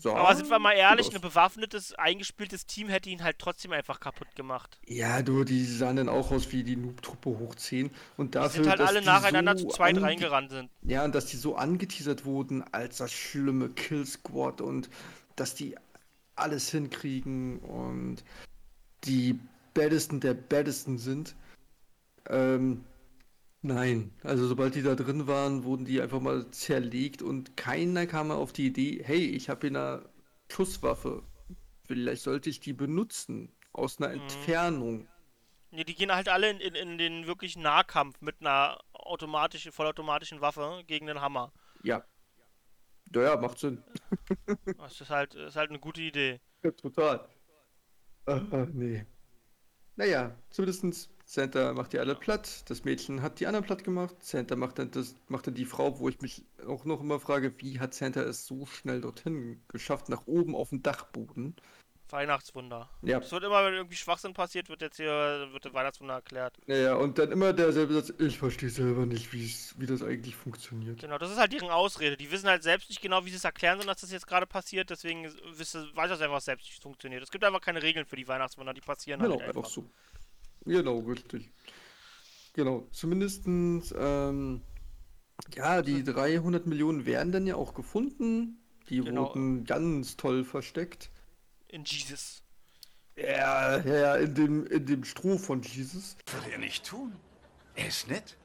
sah Aber sind wir mal ehrlich, ein bewaffnetes, eingespieltes Team hätte ihn halt trotzdem einfach kaputt gemacht. Ja, du, die sahen dann auch aus wie die Noob-Truppe hoch 10. Und Die dafür, sind halt dass alle die nacheinander so zu zweit reingerannt sind. Ja, und dass die so angeteasert wurden als das schlimme Kill Squad und dass die alles hinkriegen und die Baddesten der Baddesten sind. Ähm, nein, also sobald die da drin waren, wurden die einfach mal zerlegt und keiner kam auf die Idee, hey, ich habe hier eine Schusswaffe. Vielleicht sollte ich die benutzen. Aus einer Entfernung. Nee, die gehen halt alle in, in, in den wirklichen Nahkampf mit einer automatischen, vollautomatischen Waffe gegen den Hammer. Ja. Ja, ja, macht Sinn. Das ist halt, ist halt eine gute Idee. Ja, total. Ah, nee. Naja, zumindestens Santa macht die alle platt. Das Mädchen hat die anderen platt gemacht. Santa macht dann, das, macht dann die Frau, wo ich mich auch noch immer frage, wie hat Santa es so schnell dorthin geschafft, nach oben auf dem Dachboden? Weihnachtswunder. Ja. Es wird immer, wenn irgendwie Schwachsinn passiert, wird jetzt hier wird der Weihnachtswunder erklärt. Naja, und dann immer derselbe Satz, ich verstehe selber nicht, wie das eigentlich funktioniert. Genau, das ist halt deren Ausrede. Die wissen halt selbst nicht genau, wie sie es erklären sollen, dass das jetzt gerade passiert. Deswegen weiß das einfach selbst, wie es funktioniert. Es gibt einfach keine Regeln für die Weihnachtswunder, die passieren Genau, halt einfach einfach. so. Genau, richtig. Genau, zumindestens, ähm, ja, die 300 Millionen werden dann ja auch gefunden. Die Genau. wurden ganz toll versteckt. In Jesus. Ja, ja, ja, in dem, in dem Stroh von Jesus. Würde er nicht tun. Er ist nett.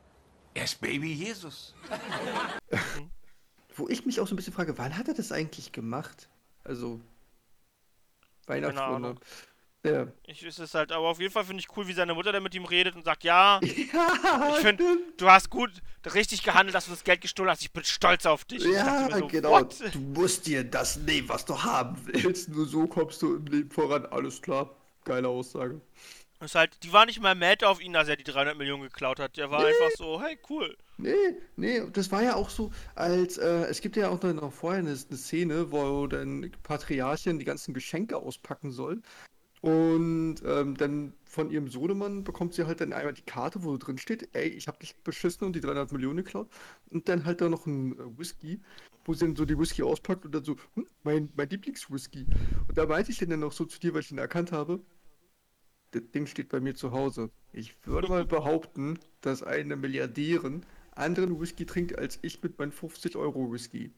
Er ist Baby Jesus. Wo ich mich auch so ein bisschen frage, wann hat er das eigentlich gemacht? Also, Weihnachtswunder. Ja. Ich ist es halt, aber auf jeden Fall finde ich cool, wie seine Mutter dann mit ihm redet und sagt, ja, Ja, ich finde, du hast gut, richtig gehandelt, dass du das Geld gestohlen hast. Ich bin stolz auf dich. Ja, so, genau. what? Du musst dir das nehmen, was du haben willst. Nur so kommst du im Leben voran. Alles klar. Geile Aussage. Ist halt, die war nicht mal mad auf ihn, dass er die 300 Millionen geklaut hat. Der war einfach so, hey, cool. Nee, nee, das war ja auch so, als, äh, es gibt ja auch noch- vorher eine, eine Szene, wo dann Patriarchin die ganzen Geschenke auspacken soll. Und ähm, dann von ihrem Sohnemann bekommt sie halt dann einmal die Karte, wo drin steht, ey, ich hab dich beschissen und die 300 Millionen geklaut. Und dann halt da noch ein äh, Whisky, wo sie dann so die Whisky auspackt und dann so, hm, mein, mein Lieblingswhisky. Und da meinte ich dann noch so zu dir, weil ich ihn erkannt habe, das Ding steht bei mir zu Hause. Ich würde mal behaupten, dass eine Milliardärin anderen Whisky trinkt als ich mit meinem 50 Euro Whisky.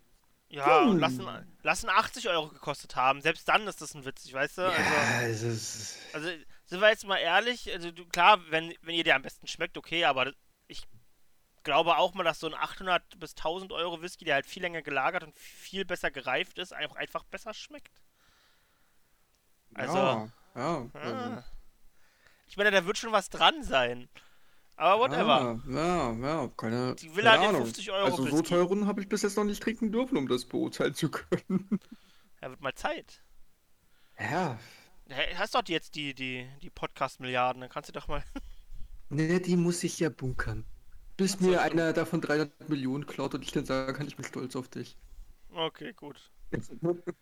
Ja, und Hm. lassen, lassen 80 Euro gekostet haben. Selbst dann ist das ein Witz, weißt du? Also, Ja, es ist. also sind wir jetzt mal ehrlich, also du, klar, wenn, wenn ihr dir am besten schmeckt, okay, aber ich glaube auch mal, dass so ein 800 bis 1000 Euro Whisky, der halt viel länger gelagert und viel besser gereift ist, auch einfach besser schmeckt. Also, ja, ja, also, ah. ich meine, da wird schon was dran sein. Aber whatever. Ja, ja, ja, keine, Die will keine halt Ahnung. 50 Euro Also so teuren habe ich bis jetzt noch nicht trinken dürfen, um das beurteilen zu können. Da wird mal Zeit. Ja, Hast doch jetzt die, die, die Podcast-Milliarden, dann kannst du doch mal. ne, die muss ich ja bunkern. Bis mir einer davon 300 Millionen klaut und ich dann sagen kann, ich bin stolz auf dich. Okay, gut.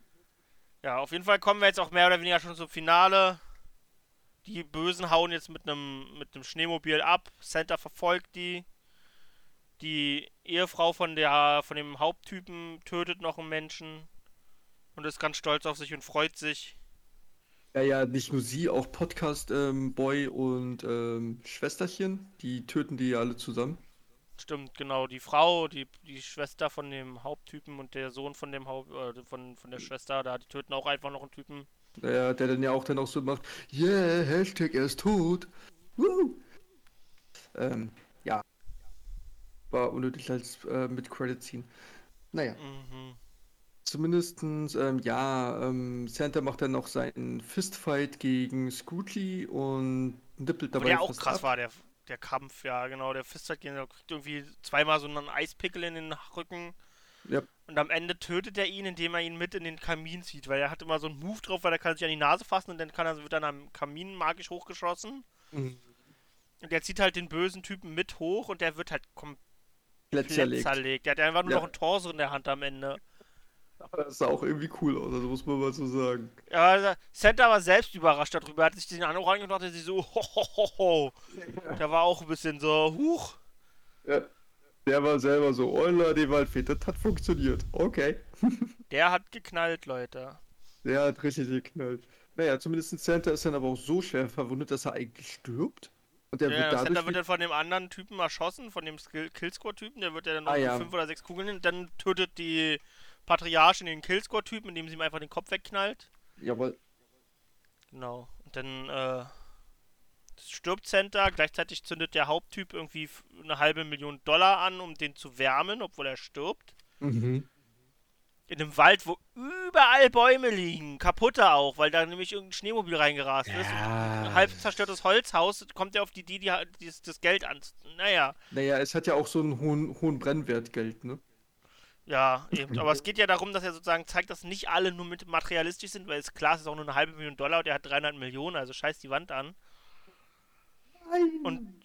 Ja, auf jeden Fall kommen wir jetzt auch mehr oder weniger schon zum Finale. Die Bösen hauen jetzt mit einem mit einem Schneemobil ab. Santa verfolgt die. Die Ehefrau von der von dem Haupttypen tötet noch einen Menschen und ist ganz stolz auf sich und freut sich. Ja, ja, nicht nur sie, auch Podcast-Boy und ähm, Schwesterchen, die töten die ja alle zusammen. Stimmt, genau. Die Frau, die, die Schwester von dem Haupttypen und der Sohn von dem Haupt, äh, von, von der Schwester, da die töten auch einfach noch einen Typen. Der, der dann ja auch dann auch so macht, yeah, Hashtag er ist tot. Woo. Ähm, ja. War unnötig als äh, mit Credit ziehen. Naja, Mhm. zumindestens, ähm, ja, ähm, Santa macht dann noch seinen Fistfight gegen Scooty und nippelt Wo dabei der auch krass ab. war, der, der Kampf, ja, genau. Der Fistfight gegen- der kriegt irgendwie zweimal so einen Eispickel in den Rücken. Ja. Und am Ende tötet er ihn, indem er ihn mit in den Kamin zieht, weil er hat immer so einen Move drauf, weil er kann sich an die Nase fassen und dann kann er, wird dann am Kamin magisch hochgeschossen. Mhm. Und der zieht halt den bösen Typen mit hoch und der wird halt komplett zerlegt. zerlegt. Der hat einfach nur Ja. noch ein Torso in der Hand am Ende. Aber das sah auch irgendwie cool aus, also muss man mal so sagen. Ja, also Santa war selbst überrascht darüber. Er hat sich den anderen angeguckt und dachte sich so, ho, ho, ho, ho. Der war auch ein bisschen so, huch. Ja. Der war selber so, oh la, die Waldfee, das hat funktioniert. Okay. Der hat geknallt, Leute. Der hat richtig geknallt. Naja, zumindest Santa ist dann aber auch so schwer verwundet, dass er eigentlich stirbt. Und der Ja, wird dadurch. Santa wird dann von dem anderen Typen erschossen, von dem Killscore-Typen. Der wird ja dann noch Ah, ja. fünf oder sechs Kugeln. Und dann tötet die Patriarchin den Killscore-Typen, indem sie ihm einfach den Kopf wegknallt. Jawohl. Genau. Und dann äh, stirbt Santa. Gleichzeitig zündet der Haupttyp irgendwie eine halbe Million Dollar an, um den zu wärmen, obwohl er stirbt. Mhm. In einem Wald, wo überall Bäume liegen. Kaputte auch, weil da nämlich irgendein Schneemobil reingerast ist. Und ein halb zerstörtes Holzhaus. Kommt er auf die Idee, die, die, das, das Geld an. Naja. Naja, es hat ja auch so einen hohen, hohen Brennwert Geld, ne? Ja, eben. Aber es geht ja darum, dass er sozusagen zeigt, dass nicht alle nur mit materialistisch sind, weil es klar es ist auch nur eine halbe Million Dollar und er hat 300 Millionen, also scheiß die Wand an. Und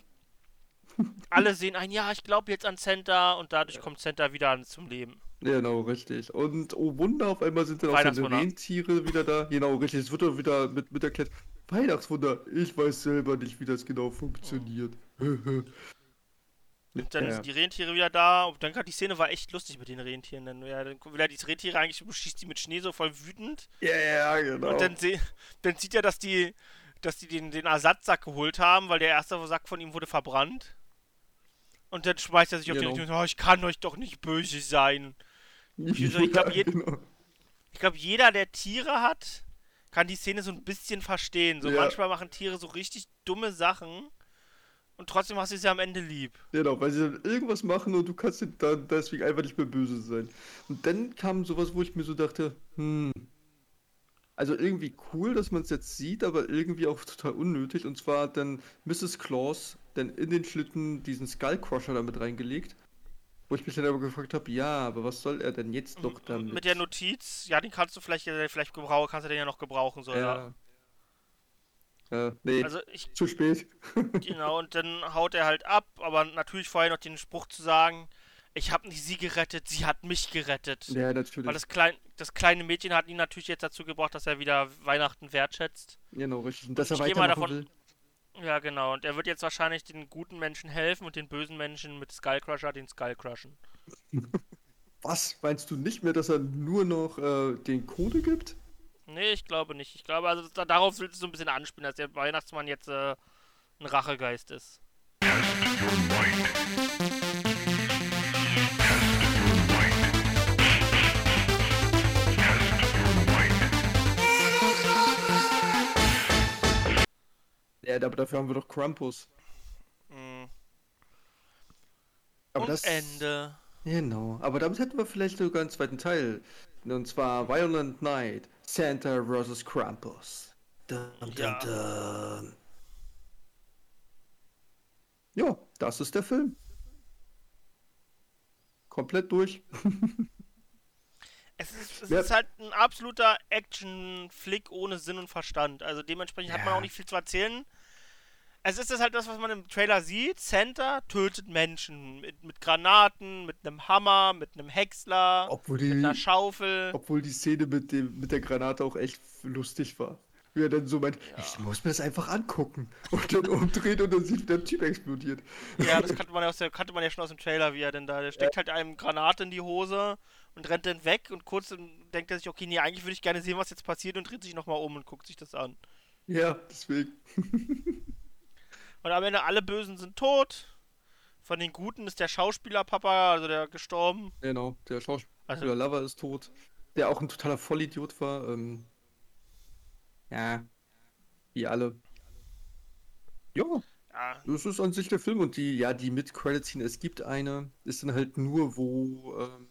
alle sehen ein, ja, ich glaube jetzt an Santa und dadurch kommt Santa wieder zum Leben. Genau, richtig. Und oh Wunder, auf einmal sind dann auch seine Weihnachtswunder. Rentiere wieder da. Genau, richtig. Es wird dann wieder mit, mit erklärt. Weihnachtswunder, ich weiß selber nicht, wie das genau funktioniert. Und dann Ja. sind die Rentiere wieder da und dann gerade die Szene war echt lustig mit den Rentieren. Dann, ja, dann will er die Rentiere eigentlich, schießt die mit Schnee so voll wütend. Ja, ja, genau. Und dann, dann sieht er, dass die, dass die den, den Ersatzsack geholt haben, weil der erste Sack von ihm wurde verbrannt. Und dann schmeißt er sich auf Genau. den und sagt, oh, ich kann euch doch nicht böse sein. Ich, so, ich glaube, Ja, jed genau. glaub, jeder, der Tiere hat, kann die Szene so ein bisschen verstehen. So Ja. manchmal machen Tiere so richtig dumme Sachen und trotzdem hast du sie am Ende lieb. Genau, weil sie dann irgendwas machen und du kannst dann deswegen einfach nicht mehr böse sein. Und dann kam sowas, wo ich mir so dachte, hm. Also irgendwie cool, dass man es jetzt sieht, aber irgendwie auch total unnötig. Und zwar hat dann Mrs. Claus dann in den Schlitten diesen Skullcrusher damit reingelegt. Wo ich mich dann aber gefragt habe, ja, aber was soll er denn jetzt noch damit? Mit der Notiz, ja, den kannst du vielleicht, äh, vielleicht gebrauchen, kannst du den ja noch gebrauchen, so, ja. ja. Ja, nee, Also ich, zu spät. Genau, und dann haut er halt ab, aber natürlich vorher noch den Spruch zu sagen, ich habe nicht sie gerettet, sie hat mich gerettet. Ja, natürlich. Weil das, klein, das kleine Mädchen hat ihn natürlich jetzt dazu gebracht, dass er wieder Weihnachten wertschätzt. Genau, richtig. Und dass er geh mal weitermachen davon- will. Ja, genau. Und er wird jetzt wahrscheinlich den guten Menschen helfen und den bösen Menschen mit Skullcrusher den Skullcrushen. Was? Meinst du nicht mehr, dass er nur noch äh, den Code gibt? Nee, ich glaube nicht. Ich glaube, also da, darauf willst du so ein bisschen anspielen, dass der Weihnachtsmann jetzt äh, ein Rachegeist ist. Ja, aber dafür haben wir doch Krampus. Mhm. Aber und das. Ende. Genau. Aber damit hätten wir vielleicht sogar einen zweiten Teil. Und zwar Violent Night. Santa vs. Krampus. Dum, dum, Ja. dum. Ja, das ist der Film. Komplett durch. Es ist, es Ja. ist halt ein absoluter Action-Flick ohne Sinn und Verstand. Also dementsprechend hat man Ja. auch nicht viel zu erzählen. Es ist das halt das, was man im Trailer sieht. Santa tötet Menschen mit, mit Granaten, mit einem Hammer, mit einem Häcksler, Obwohl mit einer die, Schaufel. obwohl die Szene mit, dem, mit der Granate auch echt lustig war. Wie er dann so meint, ich muss mir das einfach angucken. Und dann umdreht und dann sieht, der Typ explodiert. Ja, das kannte man ja, aus der, kannte man ja schon aus dem Trailer, wie er denn da. Der steckt halt einem Granate in die Hose und rennt dann weg und kurz denkt er sich, okay, nee, eigentlich würde ich gerne sehen, was jetzt passiert und dreht sich nochmal um und guckt sich das an. Ja, deswegen. Und am Ende alle Bösen sind tot. Von den Guten ist der Schauspieler Papa, also der gestorben. Genau, der Schauspieler Also- Lover ist tot. Der auch ein totaler Vollidiot war. Ähm, ja, wie alle. Ja, Ja, das ist an sich der Film und die, ja, die Mid-Credit-Scene, es gibt eine, ist dann halt nur, wo ähm,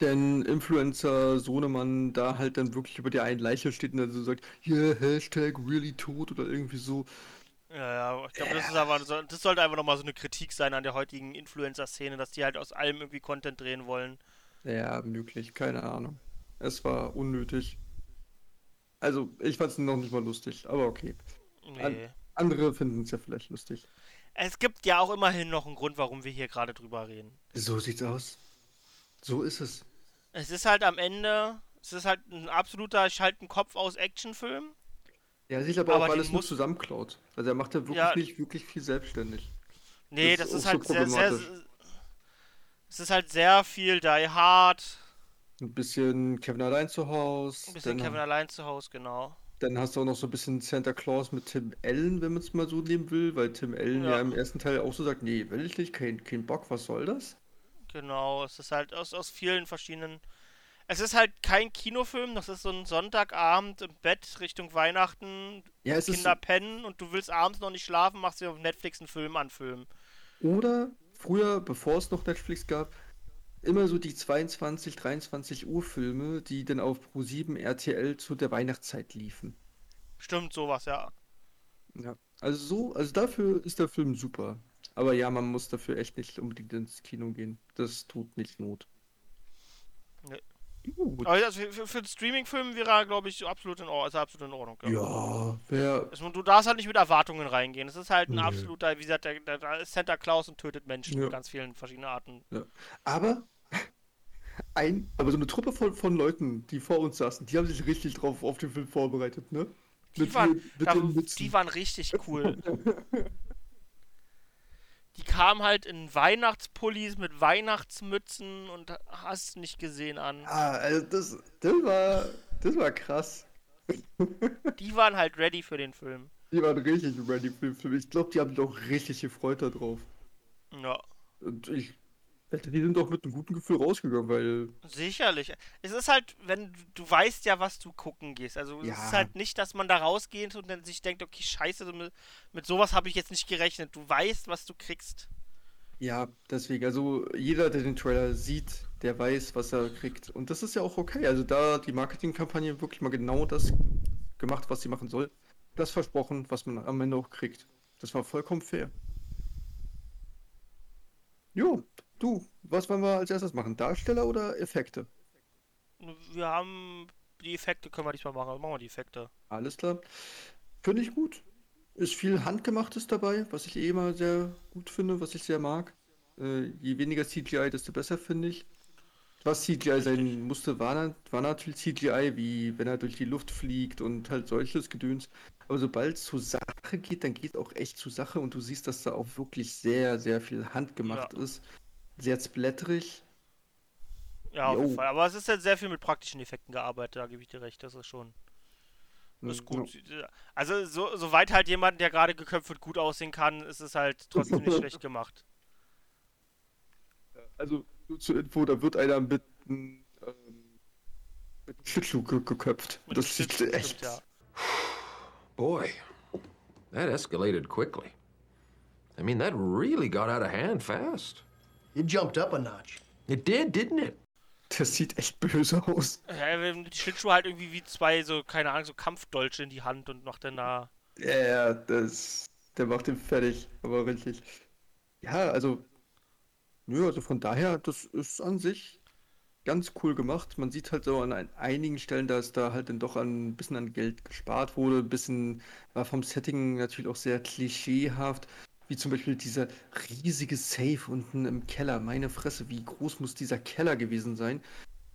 denn Influencer Sohnemann da halt dann wirklich über der einen Leiche steht und dann so sagt, yeah, Hashtag really tot oder irgendwie so. Ja, ja. Ich glaube, das ist aber, so- das sollte einfach nochmal so eine Kritik sein an der heutigen Influencer-Szene, dass die halt aus allem irgendwie Content drehen wollen. Ja, möglich, keine Ahnung. Es war unnötig. Also, ich fand es noch nicht mal lustig, aber okay. Nee. An- Andere finden es ja vielleicht lustig. Es gibt ja auch immerhin noch einen Grund, warum wir hier gerade drüber reden. So sieht's aus. So ist es. Es ist halt am Ende, es ist halt ein absoluter Schalten-Kopf aus Actionfilm. Er sich aber, Aber auch alles nur muss- zusammenklaut. Also er macht ja wirklich Ja. nicht wirklich viel selbstständig. Nee, Das das, ist ist halt so sehr, sehr. Es ist halt sehr viel Die Hard, Ein bisschen Kevin allein zu Hause. ein bisschen Kevin allein zu Hause, genau. dann hast du auch noch so ein bisschen Santa Claus mit Tim Allen, wenn man es mal so nehmen will, weil Tim Allen ja. Ja. im ersten Teil auch so sagt, nee, will ich nicht, kein, kein Bock, was soll das? Genau, es ist halt aus, aus vielen verschiedenen. Es ist halt kein Kinofilm, das ist so ein Sonntagabend im Bett Richtung Weihnachten, Ja, es Kinder pennen und du willst abends noch nicht schlafen, machst dir auf Netflix einen Film anfilmen. ist. Oder früher, bevor es noch Netflix gab, immer so die 22, 23 Uhr Filme, die dann auf Pro7 RTL zu der Weihnachtszeit liefen. Stimmt, sowas, ja. Ja. Also so, also dafür ist der Film super. Aber ja, man muss dafür echt nicht unbedingt ins Kino gehen. Das tut nicht Not. Nee. Gut. Also für, für, einen Streaming-Film wäre er, glaube ich, absolut in, Or ist er absolut in Ordnung. Ja, wer. Es- Du darfst halt nicht mit Erwartungen reingehen. Es ist halt ein Nö. absoluter, wie gesagt, der, der, der ist Santa Claus und tötet Menschen Ja. mit ganz vielen verschiedenen Arten. Ja. Aber ein, aber so eine Truppe von, von Leuten, die vor uns saßen, die haben sich richtig drauf auf den Film vorbereitet, ne? Die, Mit waren, den- mit da, die waren richtig cool. die kamen halt in Weihnachtspullis mit Weihnachtsmützen und hast nicht gesehen an. Ah, also das, das war, das war krass. Die waren halt ready für den Film. Die waren richtig ready für den Film. Ich glaube, die haben sich auch richtig gefreut da drauf. Ja, Und ich die sind doch mit einem guten Gefühl rausgegangen, weil sicherlich. Es ist halt, wenn du weißt ja, was du gucken gehst. Also es Ja. ist halt nicht, dass man da rausgeht und dann sich denkt, okay, scheiße, mit, mit sowas habe ich jetzt nicht gerechnet. Du weißt, was du kriegst. Ja, deswegen, also jeder, der den Trailer sieht, der weiß, was er kriegt. Und das ist ja auch okay. Also da hat die Marketingkampagne wirklich mal genau das gemacht, was sie machen soll. Das versprochen, was man am Ende auch kriegt. Das war vollkommen fair. Jo, du, was wollen wir als erstes machen? Darsteller oder Effekte? Wir haben die Effekte, können wir diesmal machen. Machen wir die Effekte. Alles klar. Finde ich gut. Ist viel Handgemachtes dabei, was ich eh immer sehr gut finde, was ich sehr mag. Äh, je weniger CGI, desto besser, finde ich. Was CGI sein musste, war, war natürlich CGI, wie wenn er durch die Luft fliegt und halt solches Gedöns. Aber sobald es zur Sache geht, dann geht auch echt zur Sache und du siehst, dass da auch wirklich sehr, sehr viel handgemacht ist. Sehr splatterig. Ja, auf jeden. Fall. Aber es ist halt sehr viel mit praktischen Effekten gearbeitet, da gebe ich dir recht. Das ist schon. Das ist Mm, gut. Also, so, soweit halt jemand, der gerade geköpft wird, gut aussehen kann, ist es halt trotzdem nicht schlecht gemacht. Also, nur zur Info, da wird einer mit einem ähm, mit einem Schlittschuh ge geköpft. Mit das sieht echt. ja. Boy, that escalated quickly. I mean, that really got out of hand fast. It jumped up a notch. It did, didn't it? Das sieht echt böse aus. Ja, wir haben die Schlittschuhe halt irgendwie wie zwei, so, keine Ahnung, so Kampfdolche in die Hand und macht dann da. Ja, ja, das. Der macht ihn fertig, aber richtig. Ja, also. Nö, also von daher, das ist an sich ganz cool gemacht. Man sieht halt so an ein, einigen Stellen, dass da halt dann doch ein bisschen an Geld gespart wurde. Ein bisschen war vom Setting natürlich auch sehr klischeehaft. Wie zum Beispiel dieser riesige Safe unten im Keller. Meine Fresse, wie groß muss dieser Keller gewesen sein?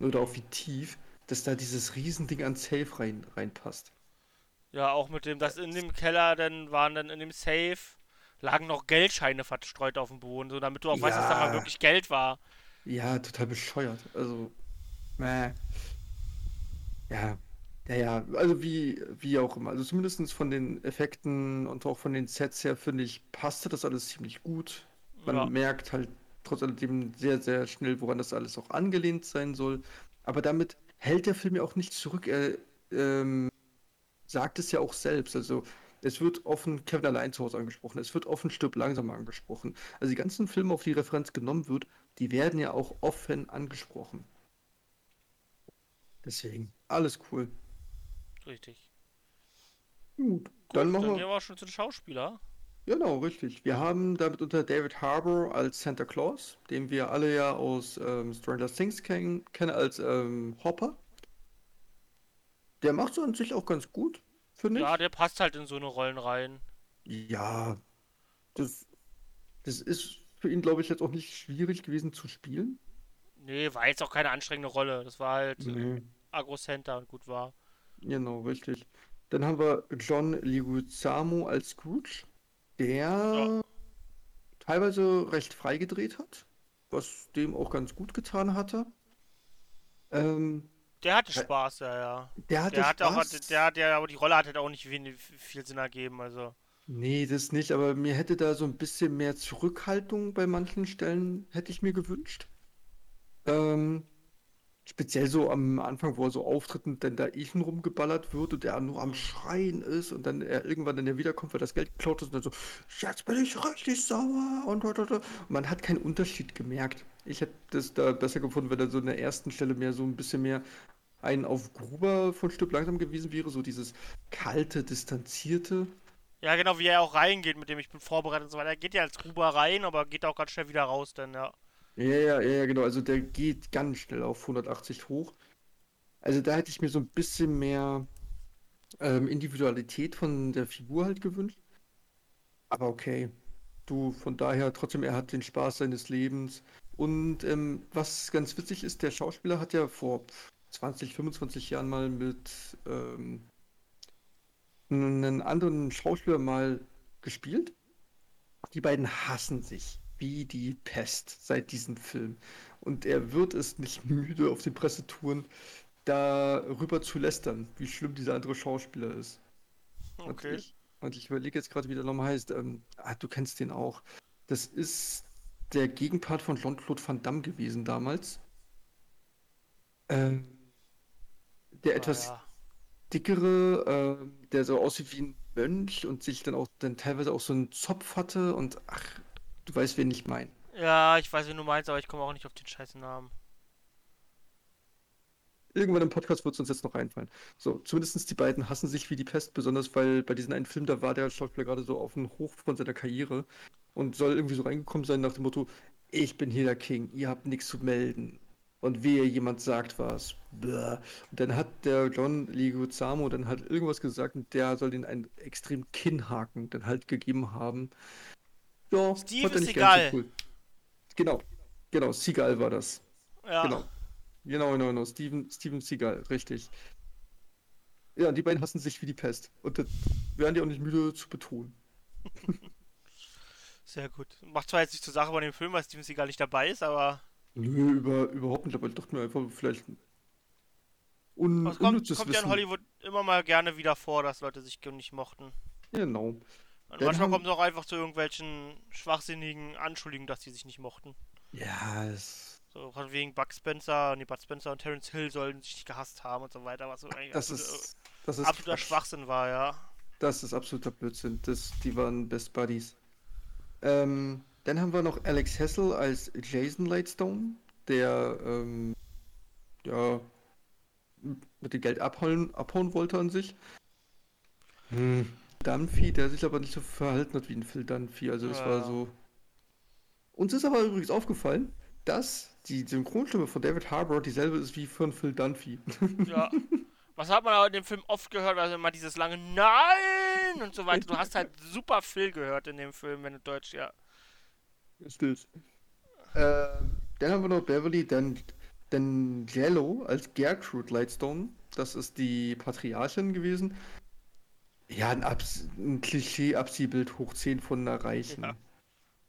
Oder auch wie tief, dass da dieses Riesending an Safe rein, reinpasst. Ja, auch mit dem, dass in dem Keller dann waren dann in dem Safe lagen noch Geldscheine verstreut auf dem Boden, so damit du auch weißt, dass da mal Ja. wirklich Geld war. Ja, total bescheuert. Also, äh, ja, ja, ja, also wie, wie auch immer. Also zumindest von den Effekten und auch von den Sets her, finde ich, passte das alles ziemlich gut. Man Ja. merkt halt trotz alledem sehr, sehr schnell, woran das alles auch angelehnt sein soll. Aber damit hält der Film ja auch nicht zurück. Er ähm, sagt es ja auch selbst. Also es wird offen Kevin allein zu Hause angesprochen. Es wird offen Stirb langsam angesprochen. Also die ganzen Filme, auf die Referenz genommen wird, die werden ja auch offen angesprochen. Deswegen, alles cool. Richtig. Gut, Gut, dann dann machen gehen wir. wir auch schon zu den Schauspielern. Genau, richtig. Wir haben damit unter David Harbour als Santa Claus, den wir alle ja aus ähm, Stranger Things kennen, kennen als ähm, Hopper. Der macht so an sich auch ganz gut, finde ich. Ja, der passt halt in so eine Rollen rein. Ja, das Das ist für ihn, glaube ich, jetzt auch nicht schwierig gewesen zu spielen. Nee, war jetzt auch keine anstrengende Rolle. Das war halt Nee. Agro-Center und gut war. Genau, richtig. Dann haben wir John Leguizamo als Scrooge, der teilweise recht frei gedreht hat, was dem auch ganz gut getan hatte. Ähm, Der hatte Ja. Spaß, ja, ja. der hatte Der hat auch, Spaß. der hat ja, aber die Rolle hat halt auch nicht viel, viel Sinn ergeben, also. Nee, das nicht, aber mir hätte da so ein bisschen mehr Zurückhaltung bei manchen Stellen, hätte ich mir gewünscht. Ähm, speziell so am Anfang, wo er so auftritt und dann da schon rumgeballert wird und er nur am Schreien ist und dann er irgendwann dann wiederkommt, weil das Geld geklaut ist und dann so, jetzt bin ich richtig sauer und, und, und, und. man hat keinen Unterschied gemerkt. Ich hätte das da besser gefunden, wenn er so in der ersten Stelle mehr so ein bisschen mehr ein auf Gruber von Stück langsam gewesen wäre, so dieses kalte, distanzierte. Ja, genau, wie er auch reingeht, mit dem ich bin vorbereitet und so weiter. Er geht ja als Gruber rein, aber geht auch ganz schnell wieder raus, dann, ja. Ja, ja, ja, genau. Also der geht ganz schnell auf 180 hoch. Also da hätte ich mir so ein bisschen mehr ähm, Individualität von der Figur halt gewünscht. Aber okay. Du, von daher, trotzdem, er hat den Spaß seines Lebens. Und ähm, was ganz witzig ist, der Schauspieler hat ja vor 20, 25 Jahren mal mit ähm, einem anderen Schauspieler mal gespielt. Die beiden hassen sich wie die Pest seit diesem Film. Und er wird es nicht müde, auf den Pressetouren darüber zu lästern, wie schlimm dieser andere Schauspieler ist. Und Okay. ich, und ich überlege jetzt gerade, wie der nochmal heißt. Ähm, ah, du kennst den auch. Das ist der Gegenpart von Jean-Claude Van Damme gewesen damals. Ähm, der etwas ja. dickere, ähm, der so aussieht wie ein Mönch und sich dann auch dann teilweise auch so einen Zopf hatte und ach, du weißt, wen ich meine. Ja, ich weiß, wie du meinst, aber ich komme auch nicht auf den scheißen Namen. Irgendwann im Podcast wird es uns jetzt noch einfallen. So, zumindest die beiden hassen sich wie die Pest, besonders weil bei diesem einen Film, da war der Schauspieler gerade so auf dem Hoch von seiner Karriere und soll irgendwie so reingekommen sein nach dem Motto, ich bin hier der King, ihr habt nichts zu melden. Und wehe, jemand sagt was. Bäh. Und dann hat der John Leguizamo dann halt irgendwas gesagt und der soll den einen extrem Kinnhaken dann halt gegeben haben. Ja, Steve fand ist nicht ganz egal. so cool. Genau, genau, Seagal war das. Ja. Genau. Genau, genau, genau. Steven, Steven Seagal, richtig. Ja, die beiden hassen sich wie die Pest. Und das werden die auch nicht müde zu betonen. Sehr gut. Macht zwar jetzt nicht zur Sache bei dem Film, weil Steven Seagal nicht dabei ist, aber Nö, über, überhaupt nicht, aber ich dachte mir einfach, vielleicht un, es kommt, kommt ja in. Hollywood immer mal gerne wieder vor, dass Leute sich nicht mochten. Genau. Und Dann manchmal kommt es auch einfach zu irgendwelchen schwachsinnigen Anschuldigungen, dass die sich nicht mochten. Ja, es, So von wegen Buck Spencer, nee, Bud Spencer und Terence Hill sollen sich nicht gehasst haben und so weiter, was so eigentlich das absolut- ist, das ist absoluter Quatsch. Schwachsinn war, ja. Das ist absoluter Blödsinn. Das, die waren Best Buddies. Ähm, dann haben wir noch Alex Hessel als Jason Lightstone, der ähm, ja mit dem Geld abhauen, abhauen wollte an sich. Hm. Dunphy, der sich aber nicht so verhalten hat wie ein Phil Dunphy. Also es Ja. war so. Uns ist aber übrigens aufgefallen, dass die Synchronstimme von David Harbour dieselbe ist wie von Phil Dunphy. Ja. Was hat man aber in dem Film oft gehört, also immer dieses lange Nein und so weiter. Du hast halt super Phil gehört in dem Film, wenn du Deutsch, ja. Stills. Ähm, dann haben wir noch Beverly Dan D'Angelo als Gertrude Lightstone. Das ist die Patriarchin gewesen. Ja, ein, Abs ein Klischee-Abziehbild hoch 10 von einer Reichen. Ja.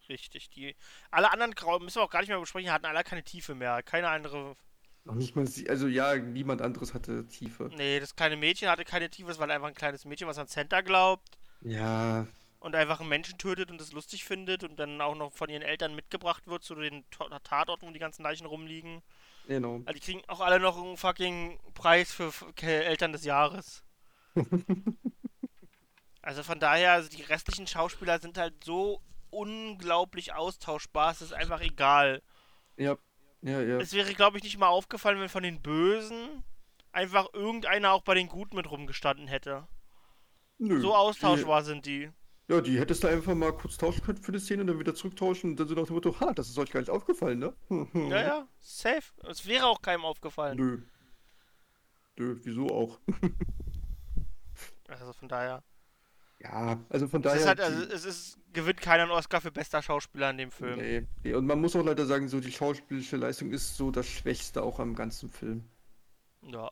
Richtig. Die, alle anderen müssen wir auch gar nicht mehr besprechen, hatten alle keine Tiefe mehr. Keine andere. Noch nicht mal sie, also ja, niemand anderes hatte Tiefe. Nee, das kleine Mädchen hatte keine Tiefe, das war einfach ein kleines Mädchen, was an Santa glaubt Ja, und einfach einen Menschen tötet und es lustig findet und dann auch noch von ihren Eltern mitgebracht wird zu den To- Tatorten, wo die ganzen Leichen rumliegen. genau. Also die kriegen auch alle noch einen fucking Preis für Eltern des Jahres. also von daher, also die restlichen Schauspieler sind halt so unglaublich austauschbar, es ist einfach egal. Ja, ja, ja. Es wäre, glaube ich, nicht mal aufgefallen, wenn von den Bösen einfach irgendeiner auch bei den Guten mit rumgestanden hätte. Nö, So austauschbar sind die. Die, ja, die hättest du einfach mal kurz tauschen können für die Szene und dann wieder zurücktauschen und dann so nach dem Motto, ha, das ist euch gar nicht aufgefallen, ne? Ja, ja, safe. Es wäre auch keinem aufgefallen. Nö. Nö, wieso auch? Also von daher. Ja, also von Es daher. ist halt, also die- es ist, gewinnt keiner einen Oscar für bester Schauspieler in dem Film. nee, nee. Und man muss auch leider sagen, so die schauspielische Leistung ist so das Schwächste auch am ganzen Film. Ja.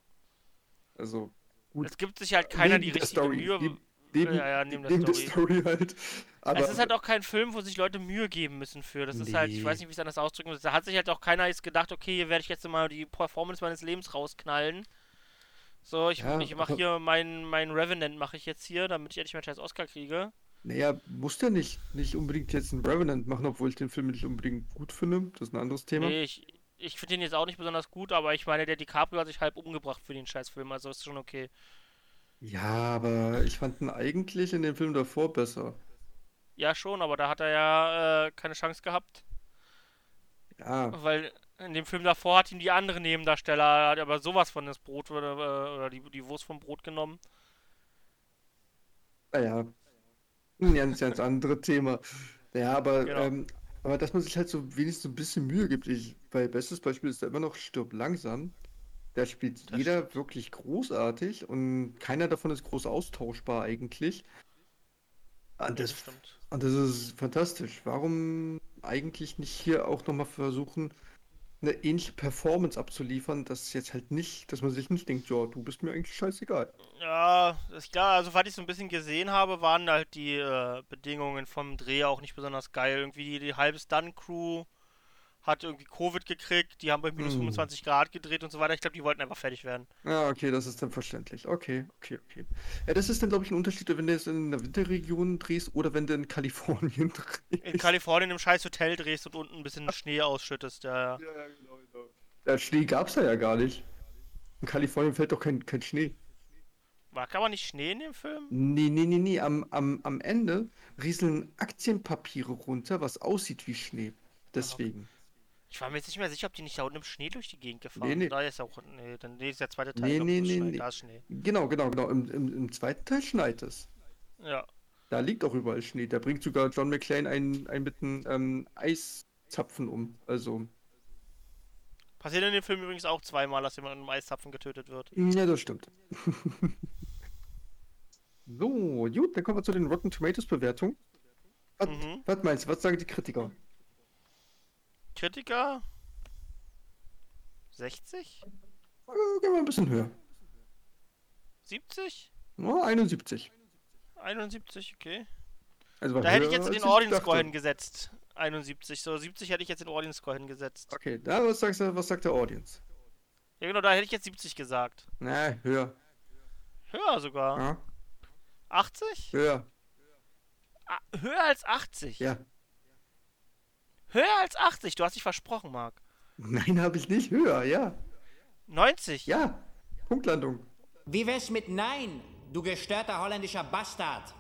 Also gut. Es gibt sich halt keiner die neben der richtige Story, Mühe. Neben, neben, ja, ja, neben der neben Story. der Story halt. Aber es ist halt auch kein Film, wo sich Leute Mühe geben müssen für. Das ist halt, ich Nee. weiß nicht, wie ich es anders ausdrücken muss. Da hat sich halt auch keiner jetzt gedacht, okay, hier werde ich jetzt mal die Performance meines Lebens rausknallen. So, ich, Ja, ich mache aber- hier meinen mein Revenant mache ich jetzt hier, damit ich endlich meinen scheiß Oscar kriege. Naja, muss der nicht, nicht unbedingt jetzt einen Revenant machen, obwohl ich den Film nicht unbedingt gut finde. Das ist ein anderes Thema. Nee, ich, ich finde den jetzt auch nicht besonders gut, aber ich meine, der DiCaprio hat sich halb umgebracht für den scheiß Film, also ist schon okay. Ja, aber ich fand ihn eigentlich in dem Film davor besser. Ja, schon, aber da hat er ja äh, keine Chance gehabt, Ja, weil in dem Film davor hat ihn die andere Nebendarsteller, hat aber sowas von das Brot oder, äh, oder die, die Wurst vom Brot genommen. naja. Ein ganz, ganz anderes Thema. Ja, aber, Genau. ähm, aber dass man sich halt so wenigstens ein bisschen Mühe gibt. Ich, weil bestes Beispiel ist da immer noch Stirb langsam. Da spielt Das jeder wirklich großartig und keiner davon ist groß austauschbar eigentlich. Und Das das, stimmt. und das ist fantastisch. Warum eigentlich nicht hier auch nochmal versuchen, eine ähnliche Performance abzuliefern, dass jetzt halt nicht, dass man sich nicht denkt, ja, du bist mir eigentlich scheißegal. Ja, ist klar. Also, was ich so ein bisschen gesehen habe, waren halt die äh, Bedingungen vom Dreh auch nicht besonders geil. Irgendwie die, die halbe Stunt-Crew hat irgendwie Covid gekriegt, die haben bei minus Hm. 25 Grad gedreht und so weiter. Ich glaube, die wollten einfach fertig werden. Ja, okay, das ist dann verständlich. Okay, okay, okay. Ja, das ist dann, glaube ich, ein Unterschied, wenn du jetzt in der Winterregion drehst oder wenn du in Kalifornien In drehst. Kalifornien im scheiß Hotel drehst und unten ein bisschen Schnee ausschüttest. Ja, ja. Ja, genau, genau. Ja, Schnee gab's da ja gar nicht. In Kalifornien fällt doch kein, kein Schnee. War kann man nicht Schnee in dem Film? Nee, nee, nee, nee. Am, am, am Ende rieseln Aktienpapiere runter, was aussieht wie Schnee. Deswegen. Ich war mir jetzt nicht mehr sicher, ob die nicht da unten im Schnee durch die Gegend gefahren Nee, nee. sind. Da ist auch. Nee, dann nee, ist der zweite Teil. Nee, nee, nee, nee. Da ist Schnee. Genau, genau, genau. Im, im, im zweiten Teil schneit es. Ja. Da liegt auch überall Schnee. Da bringt sogar John McClane einen, einen mit einem ähm, Eiszapfen um. Also, Passiert in dem Film übrigens auch zweimal, dass jemand mit einem Eiszapfen getötet wird. ja, das stimmt. so, gut, dann kommen wir zu den Rotten Tomatoes Bewertungen. Was, Mhm. was meinst du? Was sagen die Kritiker? Kritiker? 60? Äh, gehen wir ein bisschen höher. 70? Ja, 71. 71, okay. Also Da hätte ich jetzt den Audience Score hingesetzt. 71. So, 70 hätte ich jetzt den Audience Score hingesetzt. Okay, da was sagst du, was sagt der Audience? Ja, genau, da hätte ich jetzt 70 gesagt. Na, höher. Höher sogar. Ja, 80? höher. Ah, höher als 80. Ja. Höher als 80. Du hast dich versprochen, Marc. Nein, habe ich nicht. Höher, ja. 90. Ja. Punktlandung. Wie wär's mit Nein, du gestörter holländischer Bastard?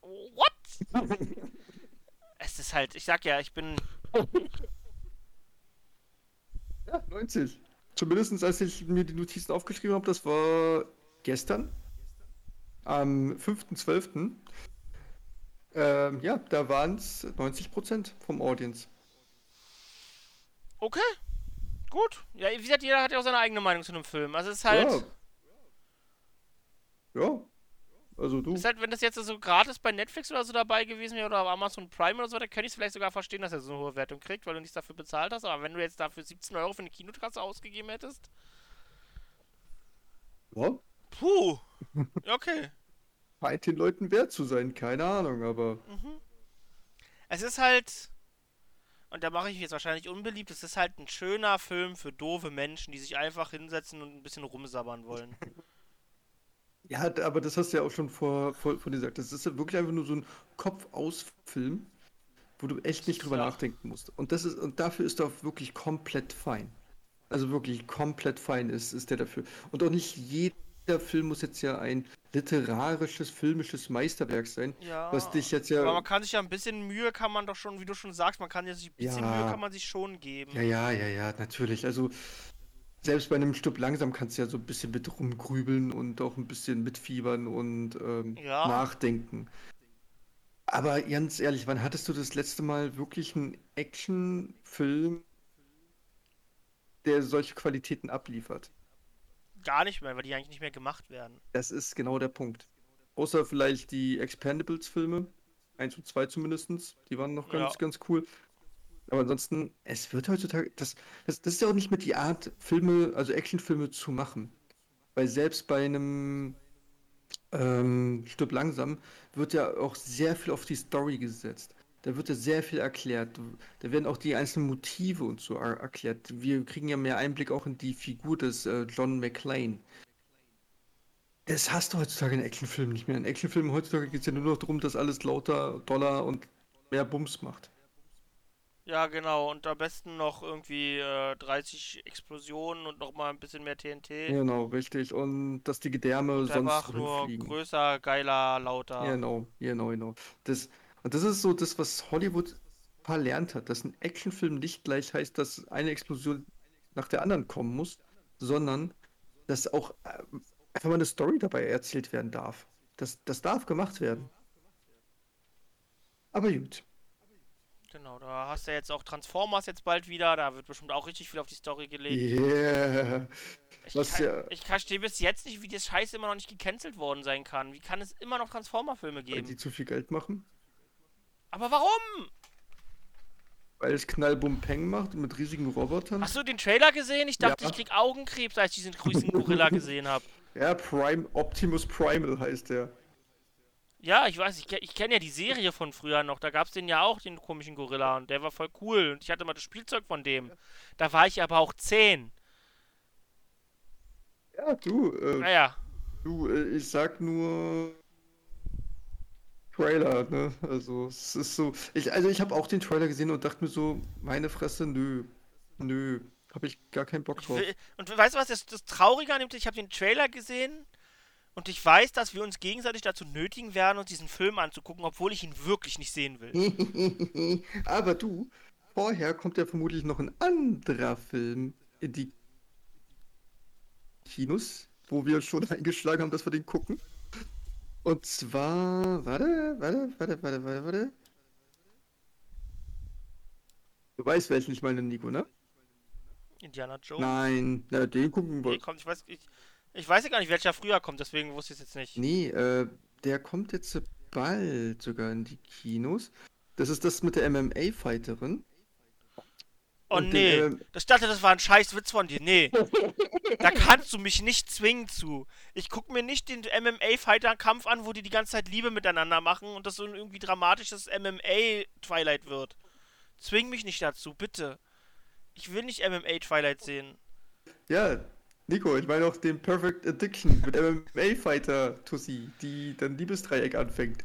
What? es ist halt, ich sag ja, ich bin. Ja, 90. Zumindest als ich mir die Notizen aufgeschrieben habe, das war gestern, am 5.12. Ähm, ja, da waren es 90% vom Audience. Okay. Gut. Ja, wie gesagt, jeder hat ja auch seine eigene Meinung zu einem Film. Also es ist halt. Ja. Ja. Also du. Ist halt, wenn das jetzt so gratis bei Netflix oder so dabei gewesen wäre oder auf Amazon Prime oder so, dann könnte ich es vielleicht sogar verstehen, dass er so eine hohe Wertung kriegt, weil du nichts dafür bezahlt hast. Aber wenn du jetzt dafür 17 Euro für eine Kinokasse ausgegeben hättest, Ja. puh. Okay. Scheint den Leuten wert zu sein, keine Ahnung, aber. Es ist halt. Und da mache ich mich jetzt wahrscheinlich unbeliebt. Es ist halt ein schöner Film für doofe Menschen, die sich einfach hinsetzen und ein bisschen rumsabbern wollen. Ja, aber das hast du ja auch schon vor, vor, vor dir gesagt. Das ist wirklich einfach nur so ein Kopf-aus-Film, wo du echt nicht drüber Ja. nachdenken musst. Und das ist, und dafür ist er auch wirklich komplett fein. Also wirklich komplett fein ist, ist der dafür. Und auch nicht jeder Film muss jetzt ja ein literarisches, filmisches Meisterwerk sein, Ja. was dich jetzt ja. Aber man kann sich ja ein bisschen Mühe, kann man doch schon, wie du schon sagst, man kann ja sich ein bisschen Ja. Mühe kann man sich schon geben. Ja, ja, ja, ja, natürlich. Also selbst bei einem Stück langsam kannst du ja so ein bisschen mit rumgrübeln und auch ein bisschen mitfiebern und ähm, Ja. nachdenken. Aber ganz ehrlich, wann hattest du das letzte Mal wirklich einen Actionfilm, der solche Qualitäten abliefert? Gar nicht mehr, weil die eigentlich nicht mehr gemacht werden. Das ist genau der Punkt. Außer vielleicht die Expendables-Filme. Eins und zwei zumindestens. Die waren noch ganz, Ja. ganz cool. Aber ansonsten, es wird heutzutage. Das, das, das ist ja auch nicht mehr die Art, Filme, also Actionfilme zu machen. Weil selbst bei einem ähm, Stirb langsam wird ja auch sehr viel auf die Story gesetzt. Da wird ja sehr viel erklärt. Da werden auch die einzelnen Motive und so er erklärt. Wir kriegen ja mehr Einblick auch in die Figur des äh, John McClane. Das hast du heutzutage in Actionfilmen nicht mehr. In Actionfilmen heutzutage geht es ja nur noch darum, dass alles lauter, doller und mehr Bums macht. Ja, genau. Und am besten noch irgendwie äh, 30 Explosionen und noch mal ein bisschen mehr TNT. Genau, richtig. Und dass die Gedärme Und sonst einfach nur größer, geiler, lauter. Genau, genau, genau. Das, und das ist so das, was Hollywood verlernt hat, dass ein Actionfilm nicht gleich heißt, dass eine Explosion nach der anderen kommen muss, sondern dass auch äh, einfach mal eine Story dabei erzählt werden darf. Das, das darf gemacht werden. Aber gut. Genau, da hast du jetzt auch Transformers jetzt bald wieder. Da wird bestimmt auch richtig viel auf die Story gelegt. Yeah. Ich, Was kann, ja, ich verstehe bis jetzt nicht, wie das Scheiße immer noch nicht gecancelt worden sein kann. Wie kann es immer noch Transformer-Filme weil geben? die zu viel Geld machen, Aber warum? weil es Knallbum Peng macht mit riesigen Robotern. Hast du den Trailer gesehen? Ich dachte, Ja. ich krieg Augenkrebs, als ich diesen grüßen Gorilla gesehen habe. Ja, Prime, Optimus Primal heißt der. Ja, ich weiß, ich, ich kenne ja die Serie von früher noch. Da gab es den ja auch, den komischen Gorilla. Und der war voll cool. Und ich hatte mal das Spielzeug von dem. Da war ich aber auch 10. Ja, du, äh, Naja, Du, äh, ich sag nur Trailer, ne? Also es ist so. Ich, also ich habe auch den Trailer gesehen und dachte mir so, meine Fresse, nö. Nö. Habe ich gar keinen Bock drauf. will, und weißt du was, das, das Traurige an dem ich habe den Trailer gesehen und ich weiß, dass wir uns gegenseitig dazu nötigen werden, uns diesen Film anzugucken, obwohl ich ihn wirklich nicht sehen will. Aber du, vorher kommt ja vermutlich noch ein anderer Film in die Kinos, wo wir schon eingeschlagen haben, dass wir den gucken. Und zwar, warte, warte, warte, warte, warte, warte. Du weißt, welchen ich meine, Nico, ne? Indiana Jones. Nein, na, den gucken wir. Nee, kommt, ich weiß, ich, ich weiß ja gar nicht, welcher früher kommt, deswegen wusste ich es jetzt nicht. Nee, äh, der kommt jetzt bald sogar in die Kinos. Das ist das mit der MMA-Fighterin. Oh Und nee, den, ähm, ich dachte, das war ein scheiß Witz von dir. Nee, da kannst du mich nicht zwingen zu. Ich guck mir nicht den MMA-Fighter-Kampf an, wo die die ganze Zeit Liebe miteinander machen und das so ein irgendwie dramatisches MMA-Twilight wird. Zwing mich nicht dazu, bitte. Ich will nicht MMA-Twilight sehen. Ja, Nico, ich meine auch den Perfect Addiction mit MMA-Fighter Tussi, die dann Liebesdreieck anfängt.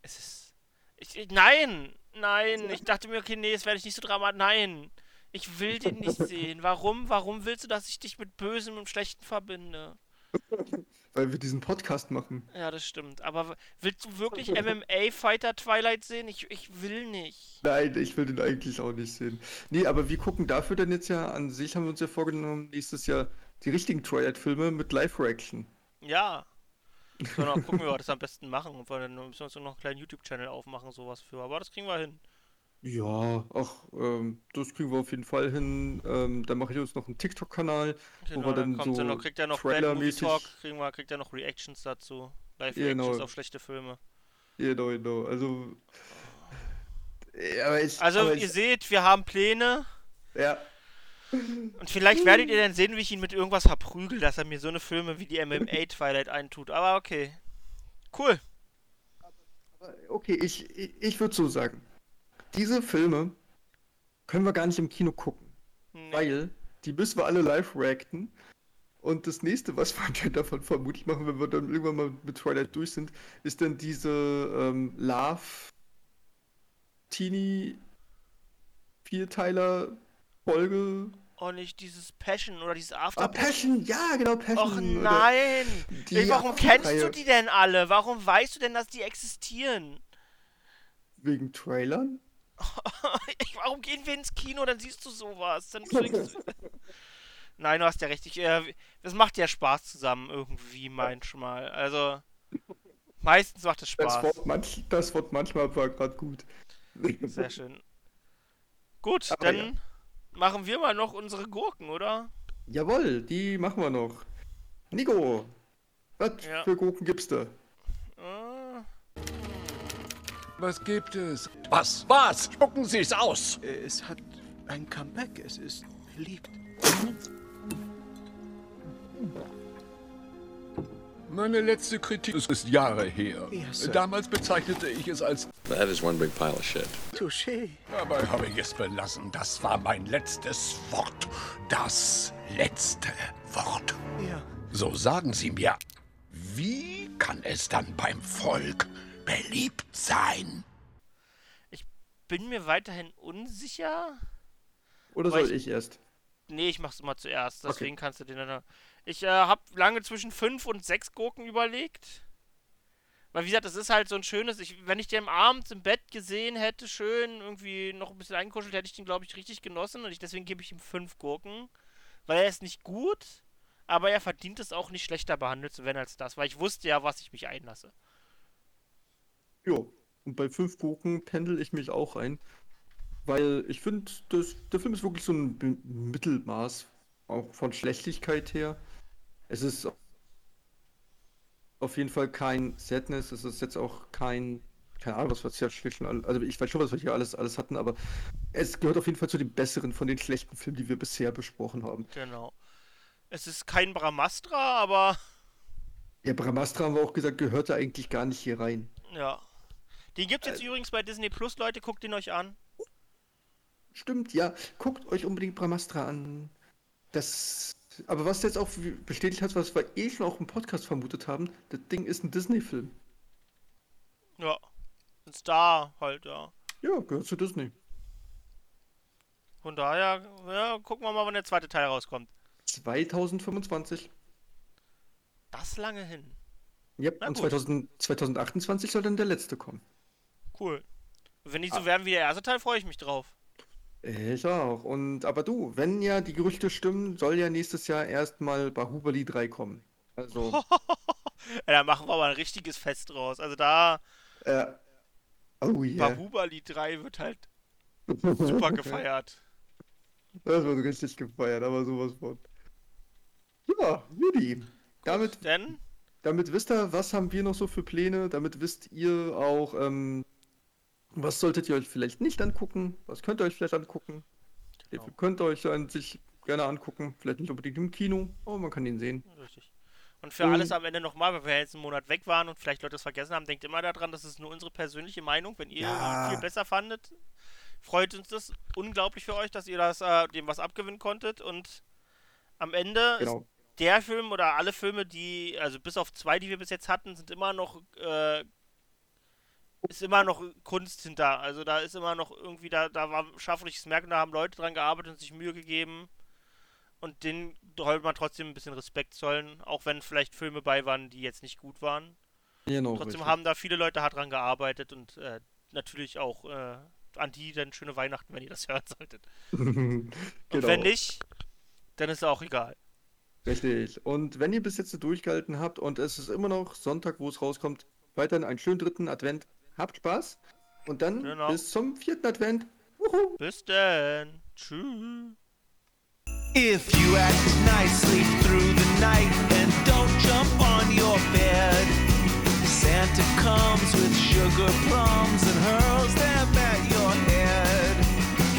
Es ist. Ich, ich, nein! Nein! Ich dachte mir, okay, nee, das werde ich nicht so dramatisch. Nein! Ich will den nicht sehen. Warum? Warum willst du, dass ich dich mit Bösem und Schlechten verbinde? Weil wir diesen Podcast machen. Ja, das stimmt. Aber willst du wirklich MMA-Fighter Twilight sehen? Ich, ich will nicht. Nein, ich will den eigentlich auch nicht sehen. Nee, aber wir gucken dafür dann jetzt ja an sich, haben wir uns ja vorgenommen, nächstes Jahr die richtigen Twilight-Filme mit Live-Reaction. Ja. So, dann gucken wie wir das am besten machen. Und dann müssen wir uns noch einen kleinen YouTube-Channel aufmachen, sowas für. Aber das kriegen wir hin. Ja, ach, ähm, das kriegen wir auf jeden Fall hin. Ähm, dann mache ich uns noch einen TikTok-Kanal, wo Genau, wir dann dann kommt so noch, kriegt er noch Trailer-mäßig. Talk, kriegen wir, kriegt er noch Reactions dazu. Live-Reactions Genau. auf schlechte Filme. Genau, genau. Also. Ja, ich, Also, aber ihr ich, seht, wir haben Pläne. ja, Und vielleicht werdet ihr dann sehen, wie ich ihn mit irgendwas verprügel, dass er mir so eine Filme wie die MMA Twilight eintut. Aber okay. Cool. okay, ich, ich, ich würde so sagen. Diese Filme können wir gar nicht im Kino gucken, Nee. weil die müssen wir alle live reacten. Und das nächste, was wir davon vermutlich machen, wenn wir dann irgendwann mal mit Twilight durch sind, ist dann diese ähm, Love Teenie Vierteiler Folge. Oh, nicht dieses Passion oder dieses After Ah, Passion, ja, genau, Passion. Och nein! Ey, warum kennst du die denn alle? Warum weißt du denn, dass die existieren? Wegen Trailern? warum gehen wir ins Kino? Dann siehst du sowas. Dann zwingst du. Nein, du hast ja recht. Ich, äh, das macht ja Spaß zusammen irgendwie manchmal. Also meistens macht es Das Spaß. Wort, manch, das Wort manchmal war gerade gut. Sehr schön. Gut, Aber dann ja machen wir mal noch unsere Gurken, oder? Jawohl, die machen wir noch. Nico, was ja. für Gurken gibt's da? Äh. Was gibt es? Was? Was? Spucken Sie es aus! Es hat ein Comeback. Es ist beliebt. Meine letzte Kritik ist, ist Jahre her. Sir. Damals bezeichnete ich es als That is one big pile of shit. Touché. Dabei habe ich es belassen. Das war mein letztes Wort. Das letzte Wort. Ja. So sagen Sie mir, wie kann es dann beim Volk beliebt sein? Bin mir weiterhin unsicher. Oder soll ich erst? Nee, ich mach's immer zuerst, Okay. deswegen kannst du den dann. Ich äh, habe lange zwischen fünf und sechs Gurken überlegt. Weil, wie gesagt, das ist halt so ein schönes. Ich, wenn ich den abends im Bett gesehen hätte, schön irgendwie noch ein bisschen eingekuschelt, hätte ich den, glaube ich, richtig genossen. Und ich, deswegen gebe ich ihm fünf Gurken. Weil er ist nicht gut, aber er verdient es auch nicht schlechter behandelt zu werden als das. Weil ich wusste ja, was ich mich einlasse. Jo. Und bei fünf Gurken pendel ich mich auch ein. Weil ich finde, der Film ist wirklich so ein Mittelmaß. Auch von Schlechtigkeit her. Es ist auf jeden Fall kein Sadness. Es ist jetzt auch kein. Keine Ahnung, was wir hier schon Also ich weiß schon, was wir hier alles, alles hatten, aber es gehört auf jeden Fall zu den besseren von den schlechten Filmen, die wir bisher besprochen haben. Genau. Es ist kein Bramastra, aber Ja, Bramastra haben wir auch gesagt, gehörte eigentlich gar nicht hier rein. ja. Den gibt's jetzt übrigens bei Disney Plus, Leute, guckt ihn euch an. Stimmt, ja. Guckt euch unbedingt Bramastra an. Das. Aber was jetzt auch bestätigt hat, was wir eh schon auch im Podcast vermutet haben, das Ding ist ein Disney-Film. Ja. Ein Star halt, ja. Ja, gehört zu Disney. Von daher, ja, gucken wir mal, wann der zweite Teil rauskommt. 2025. Das lange hin. Ja, Na und gut. 2000, 2028 soll dann der letzte kommen. Cool. Wenn Ah. die so werden wie der erste Teil, freue ich mich drauf. Ich auch. Und aber du, wenn ja die Gerüchte stimmen, soll ja nächstes Jahr erstmal Bahubali 3 kommen. Also, Ja, da machen wir aber ein richtiges Fest draus. Also da, äh, oh yeah. Bahubali 3 wird halt super gefeiert. Das wird richtig gefeiert, aber sowas von. Ja, Judy. Damit, Denn, damit wisst ihr, was haben wir noch so für Pläne? Damit wisst ihr auch, ähm, was solltet ihr euch vielleicht nicht angucken? Was könnt ihr euch vielleicht angucken? Den Film könnt ihr euch an sich gerne angucken. Vielleicht nicht unbedingt im Kino, aber man kann ihn sehen. richtig. Und für Und- alles am Ende nochmal, weil wir jetzt einen Monat weg waren und vielleicht Leute es vergessen haben, denkt immer daran, das ist nur unsere persönliche Meinung. Wenn ihr Ja. ihn viel besser fandet, freut uns das unglaublich für euch, dass ihr das äh, dem was abgewinnen konntet. Und am Ende Genau. ist der Film oder alle Filme, die, also bis auf zwei, die wir bis jetzt hatten, sind immer noch, äh, ist immer noch Kunst hinter. Also da ist immer noch irgendwie, da, da war schaffliches Merken, da haben Leute dran gearbeitet und sich Mühe gegeben. Und denen sollte man trotzdem ein bisschen Respekt zollen, auch wenn vielleicht Filme bei waren, die jetzt nicht gut waren. Genau, Trotzdem richtig. haben da viele Leute hart dran gearbeitet und äh, natürlich auch äh, an die dann schöne Weihnachten, wenn ihr das hören solltet. Und Genau. wenn nicht, dann ist auch egal. Richtig. Und wenn ihr bis jetzt durchgehalten habt und es ist immer noch Sonntag, wo es rauskommt, weiterhin einen schönen dritten Advent. Habt Spaß. Und dann Genau. bis zum vierten Advent. Bis denn. Tschüss. If you act nicely through the night and don't jump on your bed, Santa comes with sugar plums and hurls them at your head.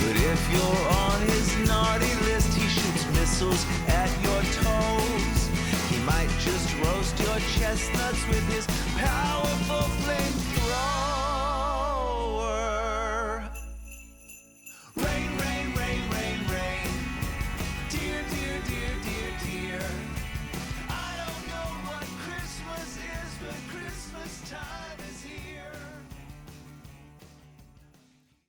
But if you're on his naughty list, he shoots missiles at your toes. He might just roast your chestnuts with his powerful time.